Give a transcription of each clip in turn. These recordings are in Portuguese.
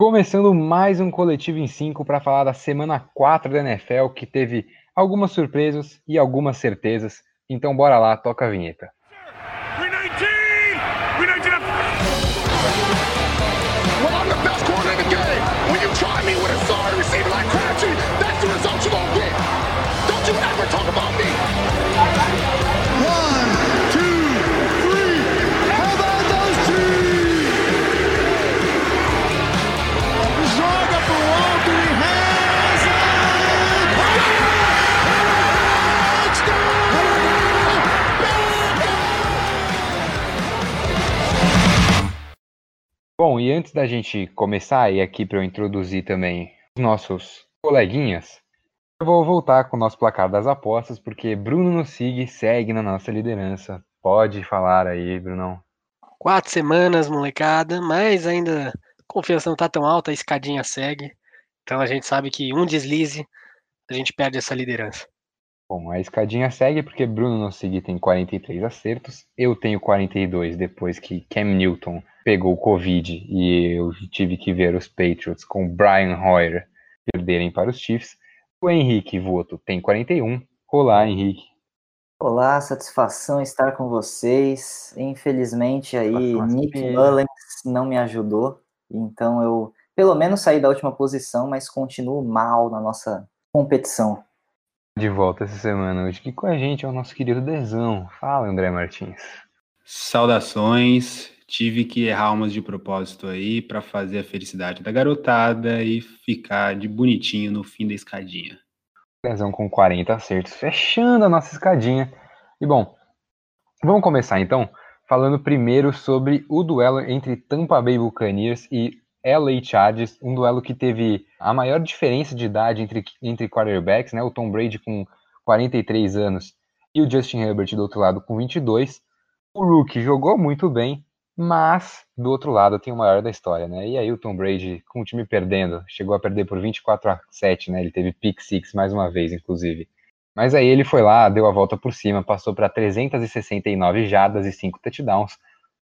Começando mais um Coletivo em 5 para falar da semana 4 da NFL, que teve algumas surpresas e algumas certezas. Então bora lá, toca a vinheta. Bom, e antes da gente começar, e aqui para eu introduzir também os nossos coleguinhas, eu vou voltar com o nosso placar das apostas, porque Bruno nos sigue, segue na nossa liderança. Pode falar aí, Brunão. Quatro semanas, molecada, mas ainda a confiança não tá tão alta, a escadinha segue. Então a gente sabe que um deslize, a gente perde essa liderança. Bom, a escadinha segue porque Bruno Nossig tem 43 acertos, eu tenho 42 depois que Cam Newton pegou o Covid e eu tive que ver os Patriots com Brian Hoyer perderem para os Chiefs. O Henrique Voto tem 41. Olá, Henrique. Olá, satisfação estar com vocês. Infelizmente aí Nick Mullins não me ajudou, então eu pelo menos saí da última posição, mas continuo mal na nossa competição de volta essa semana hoje aqui com a gente é o nosso querido Dezão. Fala, André Martins. Saudações. Tive que errar umas de propósito aí para fazer a felicidade da garotada e ficar de bonitinho no fim da escadinha. Dezão com 40 acertos, fechando a nossa escadinha. E bom, vamos começar então falando primeiro sobre o duelo entre Tampa Bay Buccaneers e LA Chargers, um duelo que teve a maior diferença de idade entre, entre quarterbacks, né? O Tom Brady com 43 anos e o Justin Herbert do outro lado com 22. O Rookie jogou muito bem, mas do outro lado tem o maior da história, né? E aí o Tom Brady com o time perdendo, chegou a perder por 24 a 7, né? Ele teve pick six mais uma vez, inclusive. Mas aí ele foi lá, deu a volta por cima, passou para 369 jardas e 5 touchdowns.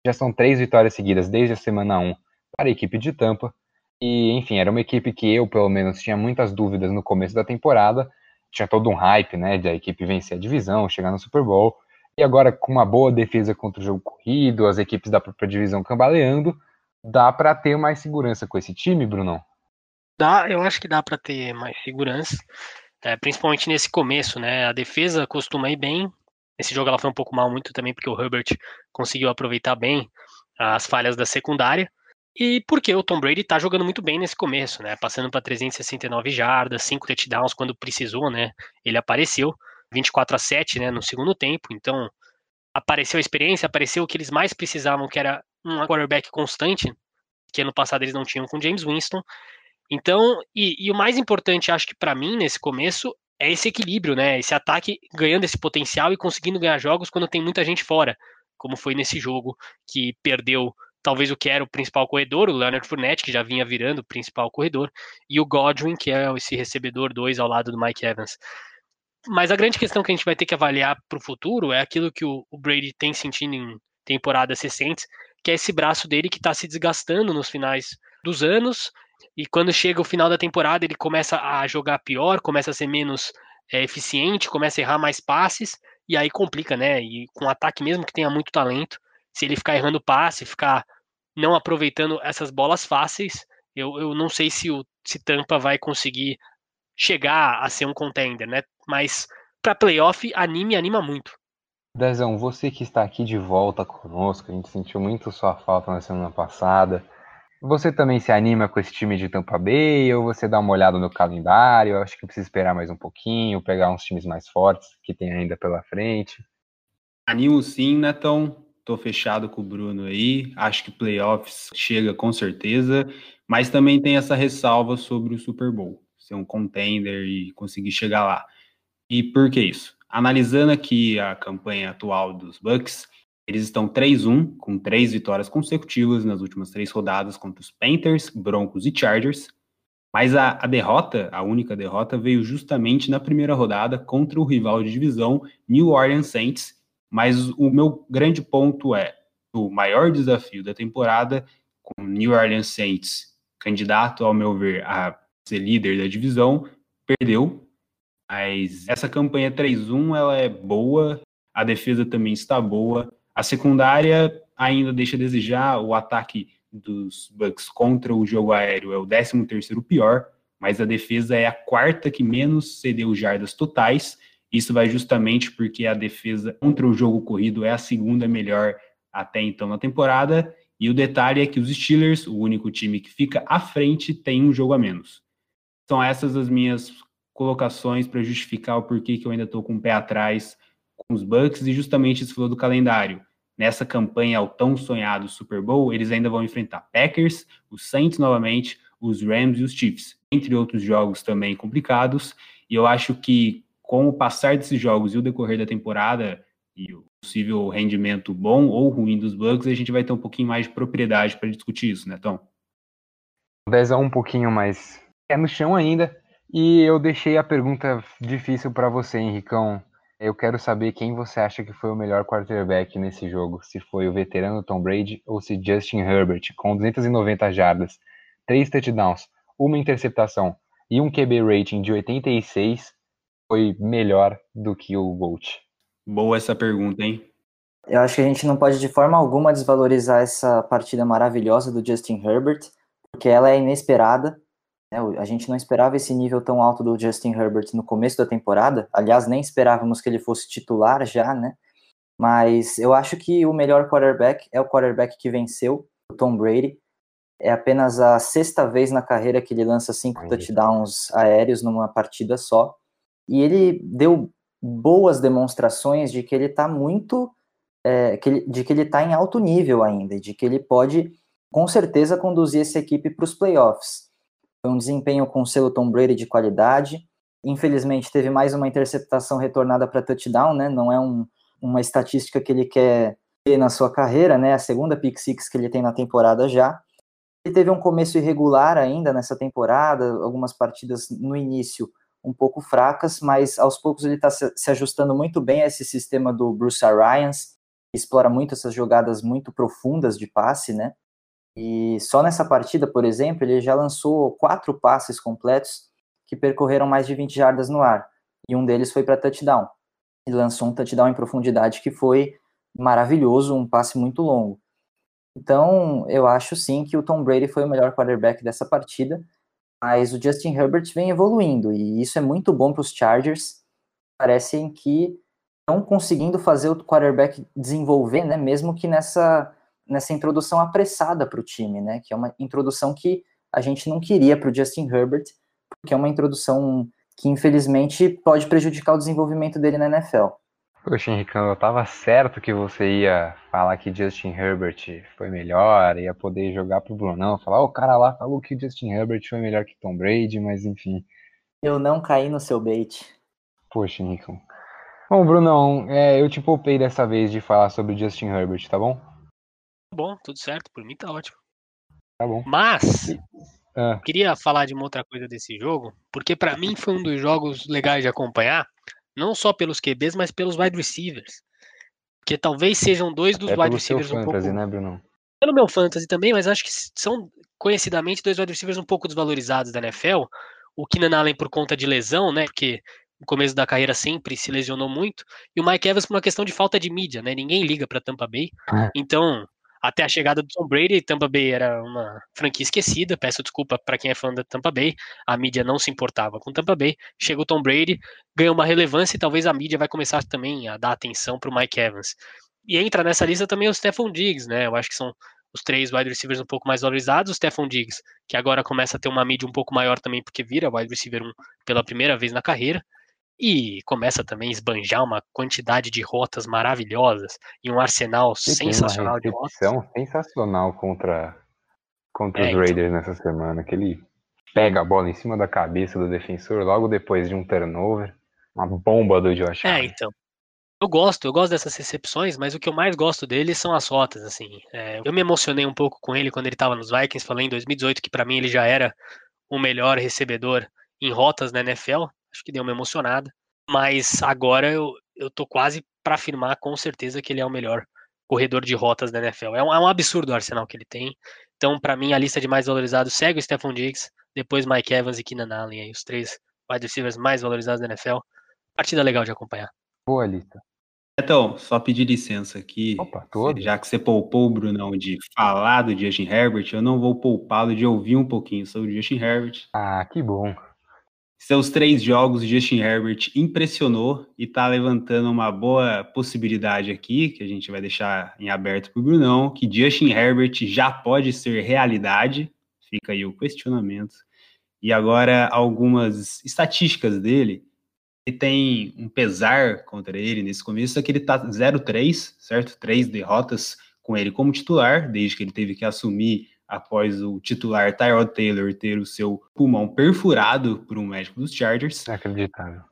Já são três vitórias seguidas desde a semana 1 para a equipe de Tampa. E, enfim, era uma equipe que eu, pelo menos, tinha muitas dúvidas no começo da temporada. Tinha todo um hype, né, de a equipe vencer a divisão, chegar no Super Bowl. E agora, com uma boa defesa contra o jogo corrido, as equipes da própria divisão cambaleando, dá para ter mais segurança com esse time, Bruno? Dá, eu acho que dá para ter mais segurança, é, principalmente nesse começo, né? A defesa costuma ir bem. Esse jogo ela foi um pouco mal muito também porque o Herbert conseguiu aproveitar bem as falhas da secundária. E porque o Tom Brady tá jogando muito bem nesse começo, né? Passando para 369 jardas, 5 touchdowns quando precisou, né? Ele apareceu 24 a 7, né, no segundo tempo. Então, apareceu a experiência, apareceu o que eles mais precisavam, que era um quarterback constante, que ano passado eles não tinham com James Winston. Então, e, e o mais importante, acho que para mim nesse começo é esse equilíbrio, né? Esse ataque ganhando esse potencial e conseguindo ganhar jogos quando tem muita gente fora, como foi nesse jogo que perdeu talvez o que era o principal corredor, o Leonard Fournette, que já vinha virando o principal corredor, e o Godwin, que é esse recebedor 2 ao lado do Mike Evans. Mas a grande questão que a gente vai ter que avaliar para o futuro é aquilo que o, o Brady tem sentido em temporadas recentes, que é esse braço dele que está se desgastando nos finais dos anos, e quando chega o final da temporada ele começa a jogar pior, começa a ser menos é, eficiente, começa a errar mais passes, e aí complica, né? E com um ataque mesmo que tenha muito talento, se ele ficar errando passe, ficar não aproveitando essas bolas fáceis, eu, eu não sei se o se Tampa vai conseguir chegar a ser um contender, né? Mas para playoff, anime anima muito. Dezão, você que está aqui de volta conosco, a gente sentiu muito sua falta na semana passada. Você também se anima com esse time de Tampa Bay ou você dá uma olhada no calendário? Eu acho que precisa esperar mais um pouquinho, pegar uns times mais fortes que tem ainda pela frente. Animo sim, Netão tô fechado com o Bruno aí. Acho que playoffs chega com certeza, mas também tem essa ressalva sobre o Super Bowl, ser um contender e conseguir chegar lá. E por que isso? Analisando aqui a campanha atual dos Bucks, eles estão 3-1, com três vitórias consecutivas nas últimas três rodadas contra os Panthers, Broncos e Chargers. Mas a, a, derrota, a única derrota, veio justamente na primeira rodada contra o rival de divisão New Orleans Saints, mas o meu grande ponto é o maior desafio da temporada com New Orleans Saints candidato, ao meu ver, a ser líder da divisão, perdeu. Mas essa campanha 3-1 ela é boa, a defesa também está boa. A secundária ainda deixa a desejar, o ataque dos Bucks contra o jogo aéreo é o 13 terceiro pior, mas a defesa é a quarta que menos cedeu jardas totais. Isso vai justamente porque a defesa contra o jogo corrido é a segunda melhor até então na temporada. E o detalhe é que os Steelers, o único time que fica à frente, tem um jogo a menos. São essas as minhas colocações para justificar o porquê que eu ainda estou com o pé atrás com os Bucks e justamente isso falou do calendário. Nessa campanha ao tão sonhado Super Bowl, eles ainda vão enfrentar Packers, os Saints novamente, os Rams e os Chiefs, entre outros jogos também complicados. E eu acho que com o passar desses jogos e o decorrer da temporada e o possível rendimento bom ou ruim dos Bucks, a gente vai ter um pouquinho mais de propriedade para discutir isso, né, Tom? 10 a 1 um pouquinho mais é no chão ainda. E eu deixei a pergunta difícil para você, Henricão. Eu quero saber quem você acha que foi o melhor quarterback nesse jogo. Se foi o veterano Tom Brady ou se Justin Herbert, com 290 jardas, 3 touchdowns, uma interceptação e um QB rating de 86, foi melhor do que o Bolt? Boa essa pergunta, hein? Eu acho que a gente não pode de forma alguma desvalorizar essa partida maravilhosa do Justin Herbert, porque ela é inesperada. Né? A gente não esperava esse nível tão alto do Justin Herbert no começo da temporada. Aliás, nem esperávamos que ele fosse titular já, né? Mas eu acho que o melhor quarterback é o quarterback que venceu, o Tom Brady. É apenas a sexta vez na carreira que ele lança cinco touchdowns aéreos numa partida só e ele deu boas demonstrações de que ele está muito, é, que ele, de que ele está em alto nível ainda, de que ele pode, com certeza, conduzir essa equipe para os playoffs. Foi um desempenho com o selo Tom Brady de qualidade. Infelizmente, teve mais uma interceptação retornada para touchdown, né? Não é um, uma estatística que ele quer ter na sua carreira, né? A segunda pick six que ele tem na temporada já. Ele teve um começo irregular ainda nessa temporada, algumas partidas no início um pouco fracas, mas aos poucos ele está se ajustando muito bem a esse sistema do Bruce Arians, explora muito essas jogadas muito profundas de passe, né? E só nessa partida, por exemplo, ele já lançou quatro passes completos que percorreram mais de 20 jardas no ar, e um deles foi para touchdown. Ele lançou um touchdown em profundidade que foi maravilhoso, um passe muito longo. Então, eu acho sim que o Tom Brady foi o melhor quarterback dessa partida, mas o Justin Herbert vem evoluindo e isso é muito bom para os Chargers. Parecem que estão conseguindo fazer o quarterback desenvolver, né? Mesmo que nessa nessa introdução apressada para o time, né? Que é uma introdução que a gente não queria para o Justin Herbert, porque é uma introdução que infelizmente pode prejudicar o desenvolvimento dele na NFL. Poxa, Henricão, eu tava certo que você ia falar que Justin Herbert foi melhor, ia poder jogar pro Brunão, falar, oh, o cara lá falou que Justin Herbert foi melhor que Tom Brady, mas enfim. Eu não caí no seu bait. Poxa, Henricão. Bom, Brunão, é, eu te poupei dessa vez de falar sobre Justin Herbert, tá bom? Tá bom, tudo certo, por mim tá ótimo. Tá bom. Mas, ah. queria falar de uma outra coisa desse jogo, porque para mim foi um dos jogos legais de acompanhar, não só pelos QBs, mas pelos wide receivers. Porque talvez sejam dois dos é wide receivers um fantasy, pouco. Né, Bruno? Pelo meu fantasy também, mas acho que são conhecidamente dois wide receivers um pouco desvalorizados da NFL. O Keenan Allen por conta de lesão, né? Porque no começo da carreira sempre se lesionou muito. E o Mike Evans por uma questão de falta de mídia, né? Ninguém liga para Tampa Bay. É. Então, até a chegada do Tom Brady, Tampa Bay era uma franquia esquecida. Peço desculpa para quem é fã da Tampa Bay. A mídia não se importava com Tampa Bay. Chega o Tom Brady, ganha uma relevância e talvez a mídia vai começar também a dar atenção para o Mike Evans. E entra nessa lista também o Stephon Diggs, né? Eu acho que são os três wide receivers um pouco mais valorizados. O Stephon Diggs, que agora começa a ter uma mídia um pouco maior também, porque vira wide receiver 1 pela primeira vez na carreira e começa também a esbanjar uma quantidade de rotas maravilhosas e um arsenal e sensacional de rotas. sensacional contra, contra é, os então. Raiders então... nessa semana, que ele pega a bola em cima da cabeça do defensor logo depois de um turnover, uma bomba do Josh É, então. Eu gosto, eu gosto dessas recepções, mas o que eu mais gosto dele são as rotas, assim. É, eu me emocionei um pouco com ele quando ele estava nos Vikings, falei em 2018 que para mim ele já era o melhor recebedor em rotas na NFL, acho que deu uma emocionada. Mas agora eu, eu tô quase para afirmar com certeza que ele é o melhor corredor de rotas da NFL. É um, é um, absurdo o arsenal que ele tem. Então, para mim, a lista de mais valorizados segue o Stephon Diggs, depois Mike Evans e Keenan Allen, aí, os três wide receivers mais valorizados da NFL. Partida legal de acompanhar. Boa lista. Então, só pedir licença aqui. Opa, todo. Já que você poupou o Brunão de falar do Justin Herbert, eu não vou poupá-lo de ouvir um pouquinho sobre o Justin Herbert. Ah, que bom. Seus três jogos, Justin Herbert impressionou e tá levantando uma boa possibilidade aqui, que a gente vai deixar em aberto para o Brunão, que Justin Herbert já pode ser realidade. Fica aí o questionamento. E agora algumas estatísticas dele ele tem um pesar contra ele nesse começo, é que ele tá 0-3, certo? Três derrotas com ele como titular, desde que ele teve que assumir após o titular Tyrod Taylor ter o seu pulmão perfurado por um médico dos Chargers. Inacreditável.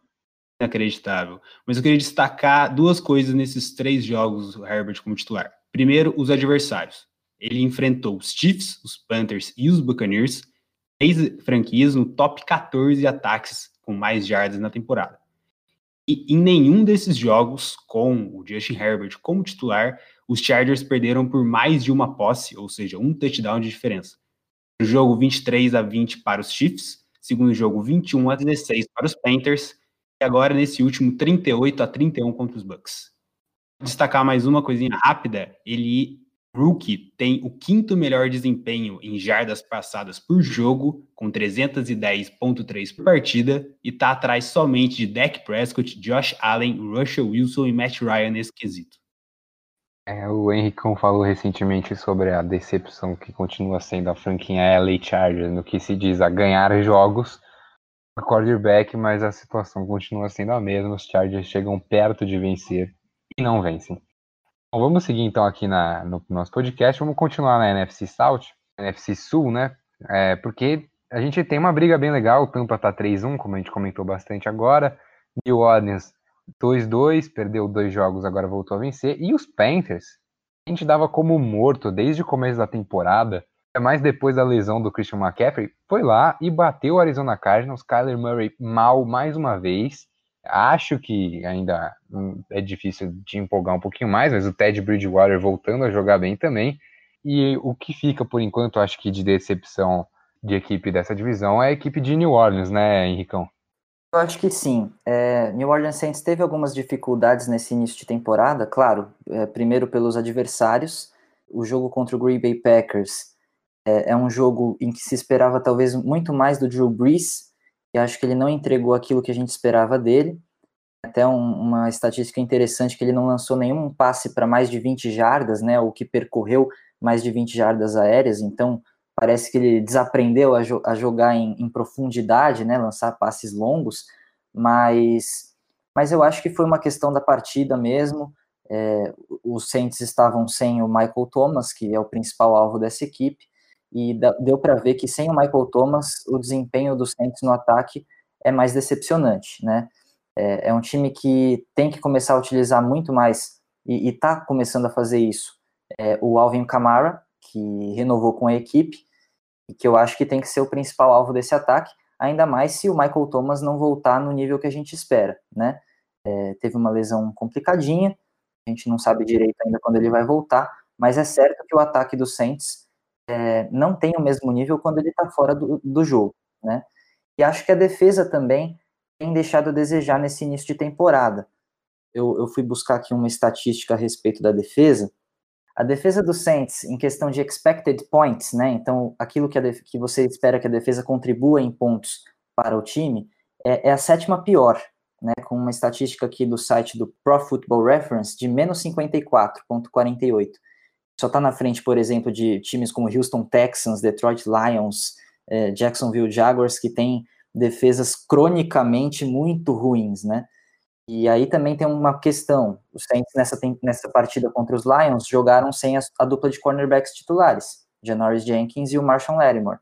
Inacreditável. Mas eu queria destacar duas coisas nesses três jogos do Herbert como titular. Primeiro, os adversários. Ele enfrentou os Chiefs, os Panthers e os Buccaneers, três franquias no top 14 ataques com mais jardas na temporada. E em nenhum desses jogos, com o Justin Herbert como titular, os Chargers perderam por mais de uma posse, ou seja, um touchdown de diferença. No jogo 23 a 20 para os Chiefs, segundo jogo 21 a 16 para os Panthers, e agora nesse último 38 a 31 contra os Bucks. Destacar mais uma coisinha rápida, ele Rookie tem o quinto melhor desempenho em jardas passadas por jogo, com 310.3 por partida, e está atrás somente de Dak Prescott, Josh Allen, Russell Wilson e Matt Ryan nesse quesito. É, o Henricão falou recentemente sobre a decepção que continua sendo a franquinha LA Chargers no que se diz a ganhar jogos a quarterback, mas a situação continua sendo a mesma. Os Chargers chegam perto de vencer e não vencem. Bom, vamos seguir então aqui na, no nosso podcast. Vamos continuar na NFC South, NFC Sul, né? É, porque a gente tem uma briga bem legal. O Tampa tá 3-1, como a gente comentou bastante agora. New Orleans 2-2, perdeu dois jogos, agora voltou a vencer. E os Panthers, a gente dava como morto desde o começo da temporada, mais depois da lesão do Christian McCaffrey, foi lá e bateu o Arizona Cardinals, Kyler Murray mal mais uma vez. Acho que ainda é difícil de empolgar um pouquinho mais, mas o Ted Bridgewater voltando a jogar bem também. E o que fica, por enquanto, acho que de decepção de equipe dessa divisão é a equipe de New Orleans, né, Henricão? Eu acho que sim. É, New Orleans Saints teve algumas dificuldades nesse início de temporada, claro, é, primeiro pelos adversários. O jogo contra o Green Bay Packers é, é um jogo em que se esperava talvez muito mais do Drew Brees, e acho que ele não entregou aquilo que a gente esperava dele. Até um, uma estatística interessante que ele não lançou nenhum passe para mais de 20 jardas, né, o que percorreu mais de 20 jardas aéreas, então parece que ele desaprendeu a, jo a jogar em, em, profundidade, né, lançar passes longos, mas, mas eu acho que foi uma questão da partida mesmo, é, os Saints estavam sem o Michael Thomas, que é o principal alvo dessa equipe, e deu para ver que sem o Michael Thomas, o desempenho dos Saints no ataque é mais decepcionante, né? É, é um time que tem que começar a utilizar muito mais, e está começando a fazer isso, é, o Alvin Kamara, que renovou com a equipe, e que eu acho que tem que ser o principal alvo desse ataque, ainda mais se o Michael Thomas não voltar no nível que a gente espera, né? É, teve uma lesão complicadinha, a gente não sabe direito ainda quando ele vai voltar, mas é certo que o ataque do Saints é, não tem o mesmo nível quando ele está fora do, do jogo, né? E acho que a defesa também tem deixado a desejar nesse início de temporada. Eu, eu fui buscar aqui uma estatística a respeito da defesa. A defesa do Saints, em questão de expected points, né? Então, aquilo que, que você espera que a defesa contribua em pontos para o time, é, é a sétima pior, né? Com uma estatística aqui do site do Pro Football Reference de menos 54,48 só está na frente, por exemplo, de times como Houston Texans, Detroit Lions, é, Jacksonville Jaguars, que têm defesas cronicamente muito ruins, né? E aí também tem uma questão, os Saints nessa, nessa partida contra os Lions jogaram sem a, a dupla de cornerbacks titulares, Janoris Jenkins e o Marshall Lattimore.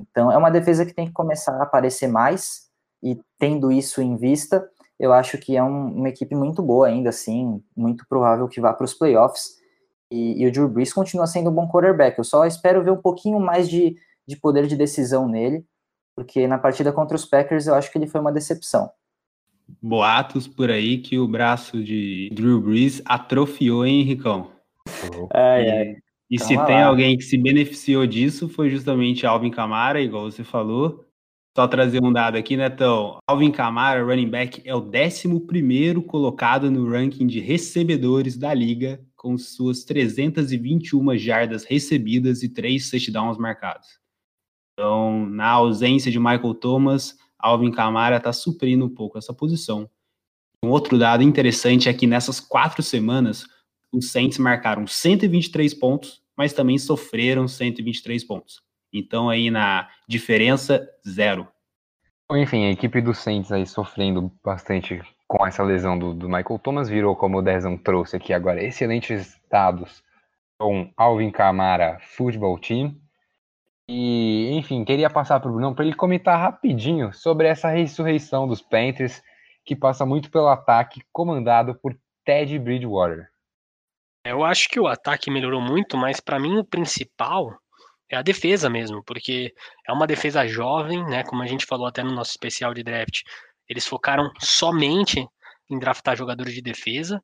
Então é uma defesa que tem que começar a aparecer mais, e tendo isso em vista, eu acho que é um, uma equipe muito boa ainda assim, muito provável que vá para os playoffs, e, e, o Drew Brees continua sendo um bom quarterback. Eu só espero ver um pouquinho mais de, de poder de decisão nele, porque na partida contra os Packers eu acho que ele foi uma decepção. Boatos por aí que o braço de Drew Brees atrofiou, hein, Ricão? Ai, ai. E então, se tem lá. alguém que se beneficiou disso, foi justamente Alvin Kamara, igual você falou. Só trazer um dado aqui, Netão. Alvin Kamara, running back, é o 11 colocado no ranking de recebedores da liga, com suas 321 jardas recebidas e 3 touchdowns marcados. Então, na ausência de Michael Thomas, Alvin Kamara está suprindo um pouco essa posição. Um outro dado interessante é que nessas quatro semanas, os Saints marcaram 123 pontos, mas também sofreram 123 pontos. Então aí na diferença, zero. Enfim, a equipe do Saints aí sofrendo bastante com essa lesão do, do Michael Thomas, virou como o Dezão trouxe aqui agora, excelentes dados com Alvin Kamara Football Team. E, enfim, queria passar para o Bruno para ele comentar rapidinho sobre essa ressurreição dos Panthers, que passa muito pelo ataque comandado por Ted Bridgewater. Eu acho que o ataque melhorou muito, mas para mim o principal é a defesa mesmo, porque é uma defesa jovem, né? Como a gente falou até no nosso especial de draft, eles focaram somente em draftar jogadores de defesa.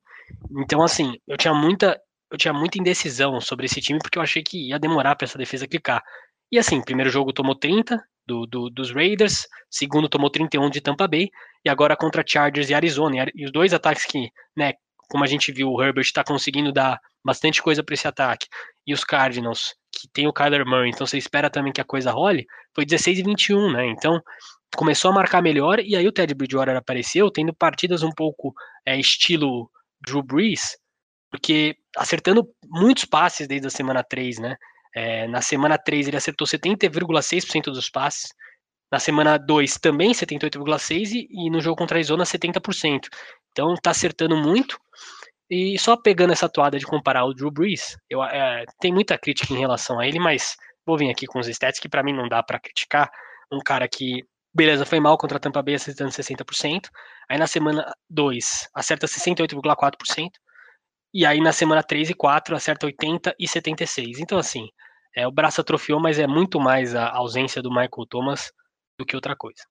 Então, assim, eu tinha muita, eu tinha muita indecisão sobre esse time porque eu achei que ia demorar para essa defesa clicar. E assim, primeiro jogo tomou 30 do, do, dos Raiders, segundo tomou 31 de Tampa Bay, e agora contra Chargers e Arizona. E os dois ataques que, né, como a gente viu, o Herbert está conseguindo dar bastante coisa para esse ataque. E os Cardinals, que tem o Kyler Murray, então você espera também que a coisa role, foi 16 e 21, né? Então começou a marcar melhor, e aí o Ted Bridgewater apareceu, tendo partidas um pouco é, estilo Drew Brees, porque acertando muitos passes desde a semana 3, né? É, na semana 3 ele acertou 70,6% dos passes, na semana 2 também 78,6% e, e no jogo contra a Arizona 70%. Então tá acertando muito. E só pegando essa toada de comparar o Drew Brees, eu, é, tem muita crítica em relação a ele, mas vou vir aqui com os stats que para mim não dá para criticar. Um cara que, beleza, foi mal contra a Tampa Bay acertando 60%, aí na semana 2 acerta 68,4%, e aí na semana 3 e 4 acerta 80 e 76. Então assim, é, o braço atrofiou, mas é muito mais a ausência do Michael Thomas do que outra coisa.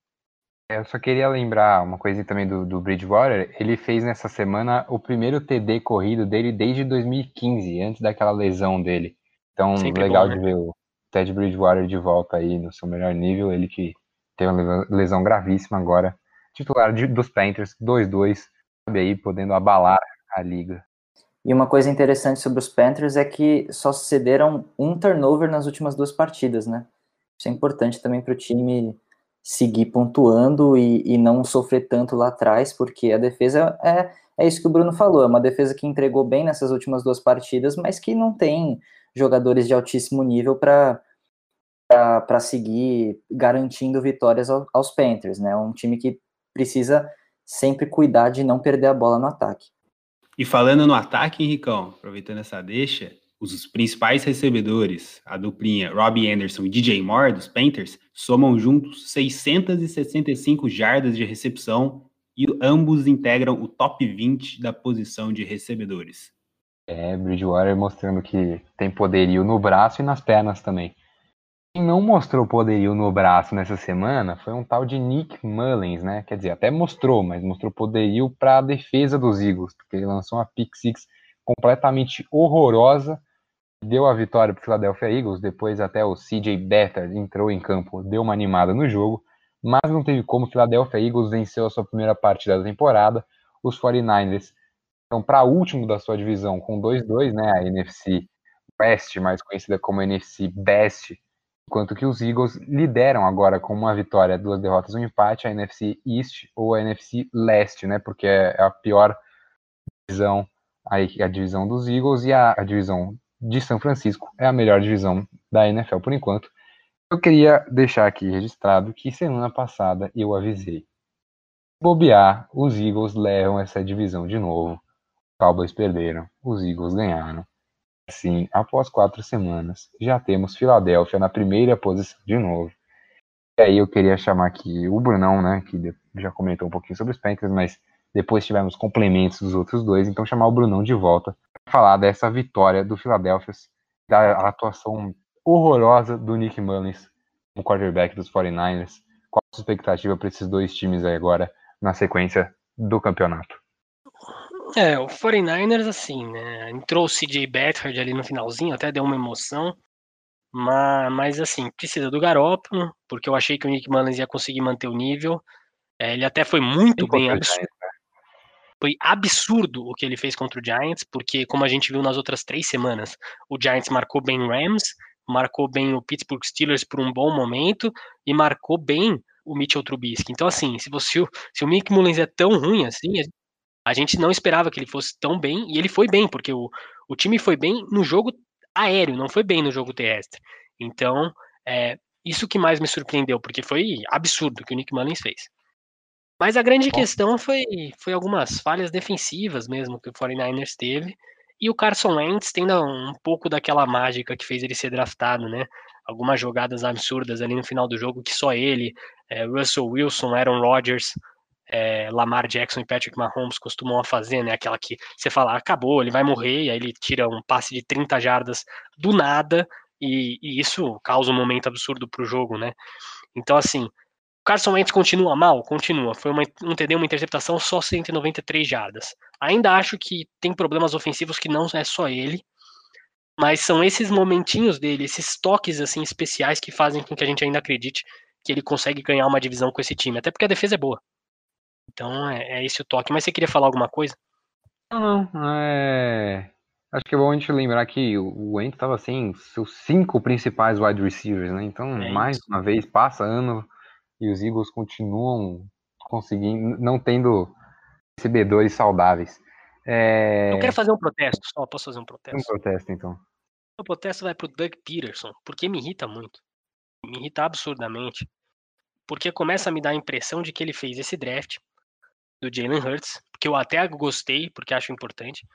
É, eu só queria lembrar uma coisa também do, do Bridgewater. Ele fez nessa semana o primeiro TD corrido dele desde 2015, antes daquela lesão dele. Então, Sempre legal bom, né? de ver o Ted Bridgewater de volta aí no seu melhor nível. Ele que teve uma lesão gravíssima agora. Titular de, dos Panthers, 2-2, sabe aí, podendo abalar a liga. E uma coisa interessante sobre os Panthers é que só cederam um turnover nas últimas duas partidas, né? Isso é importante também para o time seguir pontuando e, e, não sofrer tanto lá atrás, porque a defesa é, é isso que o Bruno falou, é uma defesa que entregou bem nessas últimas duas partidas, mas que não tem jogadores de altíssimo nível para para seguir garantindo vitórias ao, aos Panthers, né? Um time que precisa sempre cuidar de não perder a bola no ataque. E falando no ataque, Henricão, aproveitando essa deixa, os principais recebedores, a duplinha Robbie Anderson e DJ Moore dos Panthers, somam juntos 665 jardas de recepção e ambos integram o top 20 da posição de recebedores. É, Bridgewater mostrando que tem poderio no braço e nas pernas também. Quem não mostrou poderio no braço nessa semana foi um tal de Nick Mullins, né? Quer dizer, até mostrou, mas mostrou poderio para a defesa dos Eagles, porque ele lançou uma pick six completamente horrorosa deu a vitória para o Philadelphia Eagles, depois até o CJ Beathard entrou em campo, deu uma animada no jogo, mas não teve como o Philadelphia Eagles venceu a sua primeira partida da temporada, os 49ers estão para último da sua divisão com 2-2, né, a NFC West, mais conhecida como NFC Best, enquanto que os Eagles lideram agora com uma vitória, duas derrotas, um empate, a NFC East ou a NFC Leste, né, porque é a pior divisão, a, a divisão dos Eagles e a, a divisão de São Francisco é a melhor divisão da NFL por enquanto. Eu queria deixar aqui registrado que semana passada eu avisei. Bobear, os Eagles levam essa divisão de novo. Os Cowboys perderam, os Eagles ganharam. Assim, após quatro semanas, já temos Filadélfia na primeira posição de novo. E aí eu queria chamar aqui o Brunão, né, que já comentou um pouquinho sobre os Panthers, mas depois tivemos complementos dos outros dois, então chamar o Brunão de volta para falar dessa vitória do Philadelphia, da atuação horrorosa do Nick Mullins, o quarterback dos 49ers. Qual a sua expectativa para esses dois times aí agora na sequência do campeonato? É, o 49ers, assim, né? Entrou o CJ Beathard ali no finalzinho, até deu uma emoção. Mas, mas assim, precisa do Garoppolo, porque eu achei que o Nick Mullins ia conseguir manter o nível. É, ele até foi muito bem absurdo. Né? Foi absurdo o que ele fez contra o Giants, porque como a gente viu nas outras três semanas, o Giants marcou bem o Rams, marcou bem o Pittsburgh Steelers por um bom momento e marcou bem o Mitchell Trubisky. Então, assim, se você se o Nick Mullins é tão ruim assim, a gente não esperava que ele fosse tão bem, e ele foi bem, porque o, o time foi bem no jogo aéreo, não foi bem no jogo terrestre. Então, é, isso que mais me surpreendeu, porque foi absurdo o que o Nick Mullins fez. Mas a grande Bom. questão foi, foi algumas falhas defensivas mesmo que o 49ers teve, e o Carson Wentz tendo um pouco daquela mágica que fez ele ser draftado, né? Algumas jogadas absurdas ali no final do jogo que só ele, é, Russell Wilson, Aaron Rodgers, é, Lamar Jackson e Patrick Mahomes costumam fazer, né? Aquela que você fala, acabou, ele vai morrer, e aí ele tira um passe de 30 jardas do nada, e, e isso causa um momento absurdo pro jogo, né? Então, assim, Carson Wentz continua mal? Continua. Foi uma, um TD, uma interceptação, só 193 jardas. Ainda acho que tem problemas ofensivos que não é só ele, mas são esses momentinhos dele, esses toques assim especiais que fazem com que a gente ainda acredite que ele consegue ganhar uma divisão com esse time, até porque a defesa é boa. Então é, é esse o toque. Mas você queria falar alguma coisa? Não, não. É... Acho que é bom a gente lembrar que o Wentz estava assim, seus cinco principais wide receivers, né? Então, é mais uma vez, passa ano e os Eagles continuam conseguindo, não tendo recebedores saudáveis. É... Eu quero fazer um protesto, só posso fazer um protesto? Um protesto, então. O protesto vai pro Doug Peterson, porque me irrita muito. Me irrita absurdamente. Porque começa a me dar a impressão de que ele fez esse draft do Jalen Hurts, que eu até gostei, porque acho importante,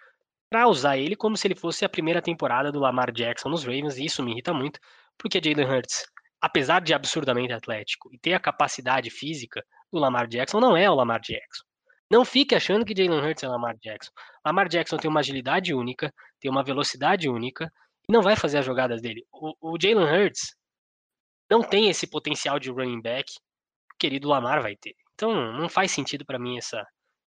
para usar ele como se ele fosse a primeira temporada do Lamar Jackson nos Ravens, e isso me irrita muito, porque Jalen Hurts apesar de absurdamente atlético e ter a capacidade física do Lamar Jackson, não é o Lamar Jackson. Não fique achando que Jalen Hurts é Lamar Jackson. Lamar Jackson tem uma agilidade única, tem uma velocidade única e não vai fazer as jogadas dele. O, o Jalen Hurts não tem esse potencial de running back que o querido Lamar vai ter. Então não faz sentido para mim essa,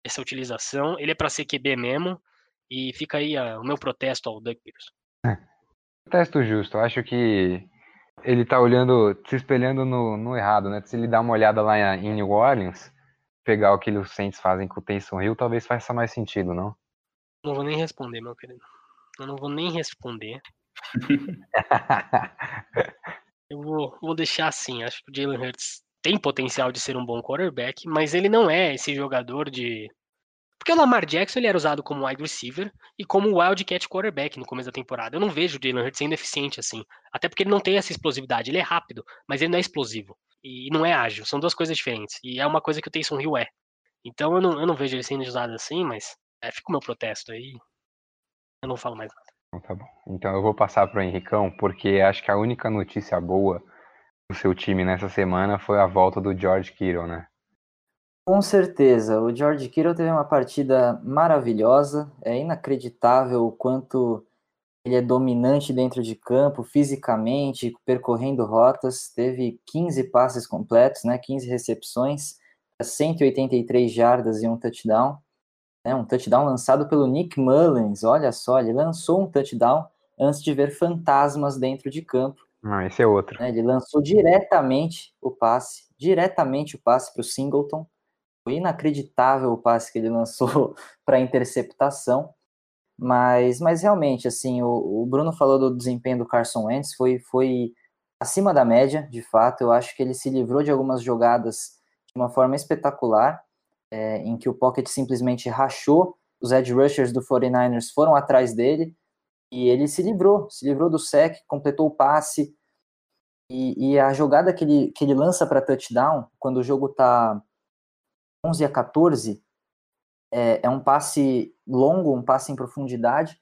essa utilização. Ele é para ser QB mesmo e fica aí a, o meu protesto ao Doug Peterson. É. Protesto justo. Eu acho que ele tá olhando, se espelhando no, no, errado, né? Se ele dá uma olhada lá em New Orleans, pegar o que os Saints fazem com o Taysom Hill, talvez faça mais sentido, não? Não vou nem responder, meu querido. Eu não vou nem responder. Eu vou, vou deixar assim. Acho que o Jalen Hurts tem potencial de ser um bom quarterback, mas ele não é esse jogador de porque o Lamar Jackson ele era usado como wide receiver e como wildcat quarterback no começo da temporada. Eu não vejo o Jalen Hurts sendo eficiente assim. Até porque ele não tem essa explosividade. Ele é rápido, mas ele não é explosivo. E não é ágil. São duas coisas diferentes. E é uma coisa que o Taysom Hill é. Então eu não, eu não vejo ele sendo usado assim, mas é, fica o meu protesto aí. Eu não falo mais nada. Então tá bom. Então eu vou passar para o Henricão, porque acho que a única notícia boa do seu time nessa semana foi a volta do George Kittle, né? Com certeza, o George Kittle teve uma partida maravilhosa, é inacreditável o quanto ele é dominante dentro de campo, fisicamente, percorrendo rotas, teve 15 passes completos, né, 15 recepções, 183 jardas e um touchdown, né, um touchdown lançado pelo Nick Mullins, olha só, ele lançou um touchdown antes de ver fantasmas dentro de campo. Ah, esse é outro. Né, ele lançou diretamente o passe, diretamente o passe para o Singleton, foi inacreditável o passe que ele lançou para interceptação. Mas, mas realmente, assim, o, o, Bruno falou do desempenho do Carson Wentz, foi, foi acima da média, de fato. Eu acho que ele se livrou de algumas jogadas de uma forma espetacular, é, em que o Pocket simplesmente rachou, os edge rushers do 49ers foram atrás dele, e ele se livrou, se livrou do sec, completou o passe, e, e a jogada que ele, que ele lança para touchdown, quando o jogo está 11 a 14, é, é, um passe longo, um passe em profundidade,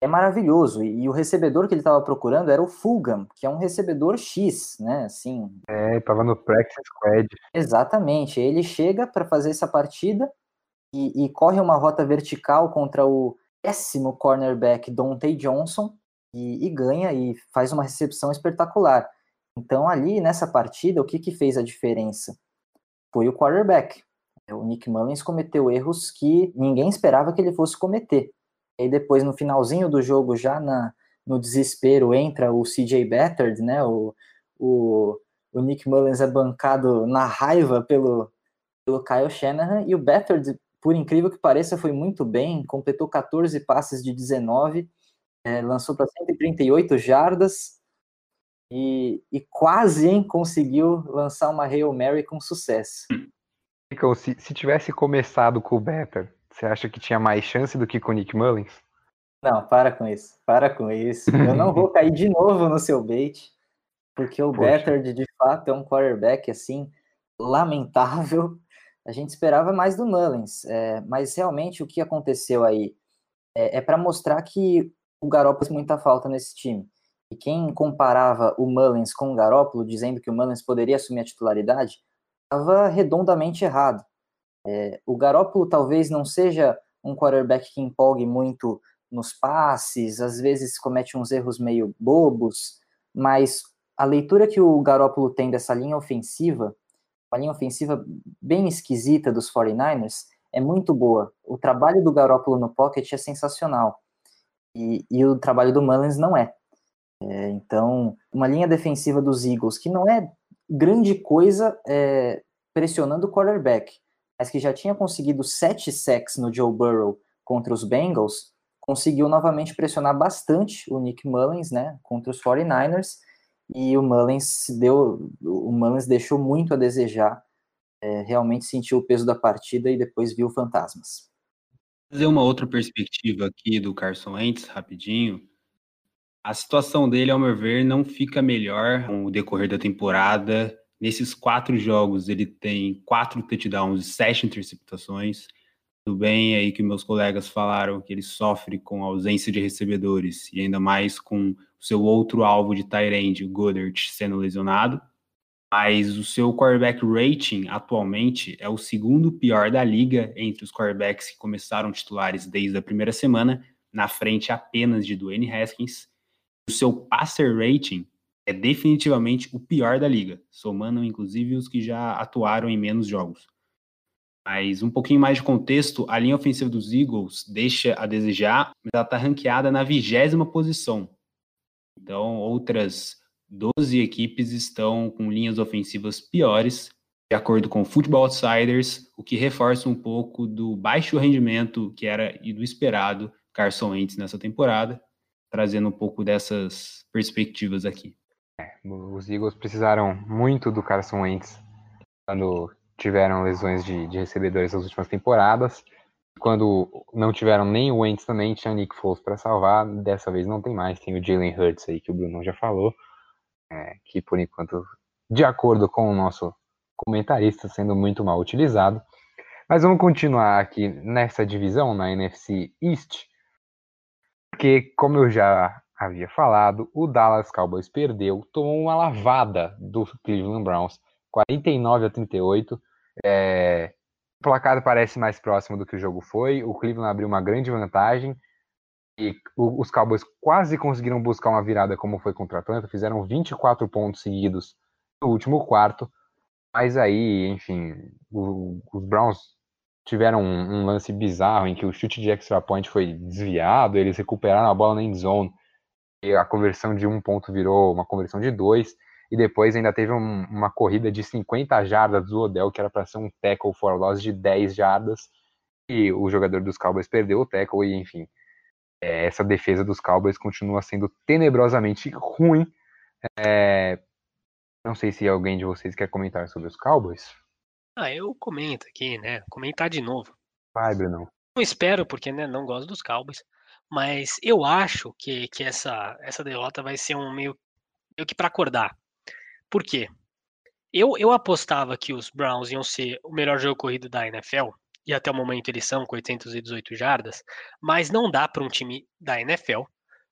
é maravilhoso. E, e o recebedor que ele estava procurando era o Fulgham, que é um recebedor X, né? Assim. É, estava no practice squad. Exatamente. Ele chega para fazer essa partida e, e, corre uma rota vertical contra o péssimo cornerback Dante Johnson e, e ganha e faz uma recepção espetacular. Então ali nessa partida, o que que fez a diferença? Foi o quarterback O Nick Mullins cometeu erros que ninguém esperava que ele fosse cometer. E aí depois, no finalzinho do jogo, já na, no desespero, entra o CJ Beathard, né? O, o, o Nick Mullins é bancado na raiva pelo, pelo Kyle Shanahan, e o Beathard, por incrível que pareça, foi muito bem, completou 14 passes de 19, é, lançou para 138 jardas, e, e quase hein, conseguiu lançar uma Hail Mary com sucesso. Então, se, se tivesse começado com o Better, você acha que tinha mais chance do que com o Nick Mullins? Não, para com isso, para com isso. Eu não vou cair de novo no seu bait, porque o Better de fato é um quarterback assim lamentável. A gente esperava mais do Mullins, é, mas realmente o que aconteceu aí é, é para mostrar que o Garoppolo faz muita falta nesse time. E quem comparava o Mullins com o Garoppolo, dizendo que o Mullins poderia assumir a titularidade, estava redondamente errado. É, o Garoppolo talvez não seja um quarterback que empolgue muito nos passes, às vezes comete uns erros meio bobos, mas a leitura que o Garoppolo tem dessa linha ofensiva, uma linha ofensiva bem esquisita dos 49ers, é muito boa. O trabalho do Garoppolo no pocket é sensacional. E, e o trabalho do Mullins não é. É, então, uma linha defensiva dos Eagles que não é grande coisa é, pressionando o quarterback, mas que já tinha conseguido sete sacks no Joe Burrow contra os Bengals, conseguiu novamente pressionar bastante o Nick Mullins, né, contra os 49ers, e o Mullins deu, o Mullins deixou muito a desejar, é, realmente sentiu o peso da partida e depois viu fantasmas. Fazer uma outra perspectiva aqui do Carson Wentz, rapidinho, a situação dele, ao meu ver, não fica melhor com o decorrer da temporada. Nesses quatro jogos, ele tem quatro touchdowns e sete interceptações. Tudo bem aí que meus colegas falaram que ele sofre com ausência de recebedores e ainda mais com seu outro alvo de Tyrande, o Goddard, sendo lesionado. Mas o seu quarterback rating atualmente é o segundo pior da liga entre os quarterbacks que começaram titulares desde a primeira semana, na frente apenas de Dwayne Haskins o seu passer rating é definitivamente o pior da liga, somando inclusive os que já atuaram em menos jogos. Mas um pouquinho mais de contexto, a linha ofensiva dos Eagles deixa a desejar, mas ela está ranqueada na vigésima posição. Então, outras 12 equipes estão com linhas ofensivas piores, de acordo com o Football Outsiders, o que reforça um pouco do baixo rendimento que era e do esperado Carson Wentz nessa temporada trazendo um pouco dessas perspectivas aqui. É, os Eagles precisaram muito do Carson Wentz quando tiveram lesões de, de recebedores nas últimas temporadas. Quando não tiveram nem o Wentz também, tinha Nick Foles para salvar. Dessa vez não tem mais, tem o Jalen Hurts aí que o Bruno já falou, é, que por enquanto, de acordo com o nosso comentarista, sendo muito mal utilizado. Mas vamos continuar aqui nessa divisão, na NFC East. Porque, como eu já havia falado, o Dallas Cowboys perdeu, tomou uma lavada do Cleveland Browns, 49 a 38. É... O placar parece mais próximo do que o jogo foi. O Cleveland abriu uma grande vantagem e os Cowboys quase conseguiram buscar uma virada, como foi contra a Atlanta. Fizeram 24 pontos seguidos no último quarto. Mas aí, enfim, os Browns tiveram um, um, lance bizarro em que o chute de extra point foi desviado, eles recuperaram a bola na end zone, e a conversão de um ponto virou uma conversão de dois, e depois ainda teve um, uma corrida de 50 jardas do Odell, que era para ser um tackle for loss de 10 jardas, e o jogador dos Cowboys perdeu o tackle, e enfim, é, essa defesa dos Cowboys continua sendo tenebrosamente ruim. É, não sei se alguém de vocês quer comentar sobre os Cowboys. Ah, eu comento aqui, né? Comentar de novo. Vai, Bruno. Não espero, porque né, não gosto dos Cowboys. Mas eu acho que, que essa, essa derrota vai ser um meio, meio que para acordar. Por quê? Eu, eu apostava que os Browns iam ser o melhor jogo corrido da NFL, e até o momento eles são com 818 jardas, mas não dá para um time da NFL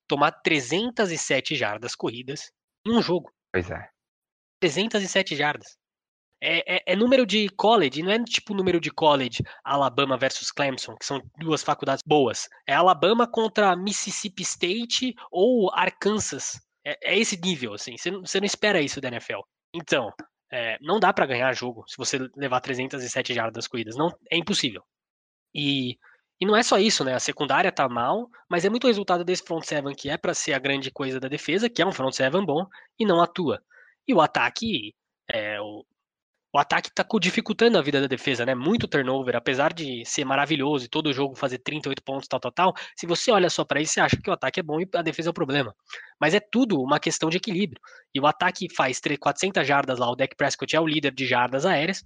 tomar 307 jardas corridas em um jogo. Pois é. 307 jardas. É, é, é, número de college, não é tipo número de college Alabama versus Clemson, que são duas faculdades boas. É Alabama contra Mississippi State ou Arkansas. É, é esse nível, assim. Você não, espera isso da NFL. Então, É, não dá para ganhar jogo se você levar 307 jardas corridas. Não, é impossível. E, e não é só isso, né? A secundária tá mal, mas é muito resultado desse front seven que é para ser a grande coisa da defesa, que é um front seven bom, e não atua. E o ataque, é, o, o ataque está dificultando a vida da defesa, né? Muito turnover, apesar de ser maravilhoso e todo jogo fazer 38 pontos, tal, tal, tal. Se você olha só para isso, você acha que o ataque é bom e a defesa é o problema. Mas é tudo uma questão de equilíbrio. E o ataque faz 400 jardas lá, o Dak Prescott é o líder de jardas aéreas,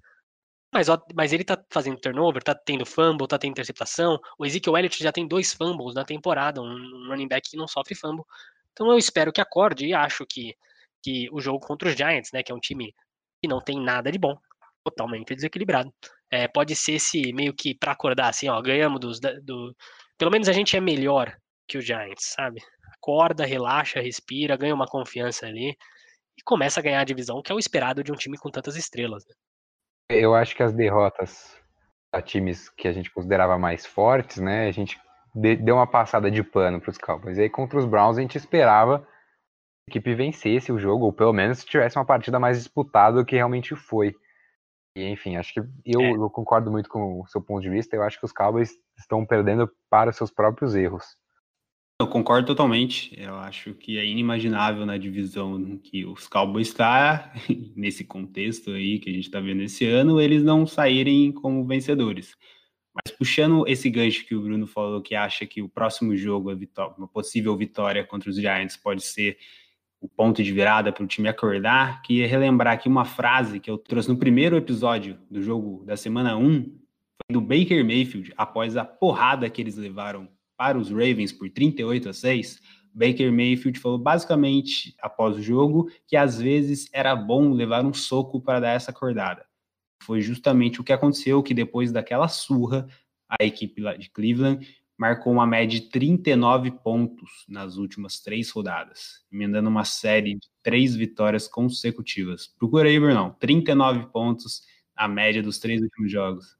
mas, mas ele tá fazendo turnover, tá tendo fumble, tá tendo interceptação. O Ezekiel Elliott já tem dois fumbles na temporada, um running back que não sofre fumble. Então eu espero que acorde e acho que, que o jogo contra os Giants, né, que é um time que não tem nada de bom, totalmente desequilibrado. É, pode ser esse meio que para acordar assim, ó, ganhamos dos, do, pelo menos a gente é melhor que o Giants, sabe? Acorda, relaxa, respira, ganha uma confiança ali e começa a ganhar a divisão, que é o esperado de um time com tantas estrelas. Né? Eu acho que as derrotas a times que a gente considerava mais fortes, né? A gente deu uma passada de pano para os Cowboys. E aí contra os Browns a gente esperava equipe vencesse o jogo, ou pelo menos tivesse uma partida mais disputada do que realmente foi. E, enfim, acho que eu, é. eu, concordo muito com o seu ponto de vista. Eu acho que os Cowboys estão perdendo para seus próprios erros. Eu concordo totalmente. Eu acho que é inimaginável na divisão que os Cowboys está nesse contexto aí que a gente está vendo esse ano, eles não saírem como vencedores. Mas puxando esse gancho que o Bruno falou, que acha que o próximo jogo, uma possível vitória contra os Giants pode ser o ponto de virada para o time acordar, que ia relembrar aqui uma frase que eu trouxe no primeiro episódio do jogo da semana 1, foi do Baker Mayfield, após a porrada que eles levaram para os Ravens por 38 a 6. Baker Mayfield falou basicamente após o jogo que às vezes era bom levar um soco para dar essa acordada. Foi justamente o que aconteceu que depois daquela surra, a equipe de Cleveland marcou uma média de 39 pontos nas últimas três rodadas, emendando uma série de três vitórias consecutivas. Procura aí, Brunão. 39 pontos a média dos três últimos jogos.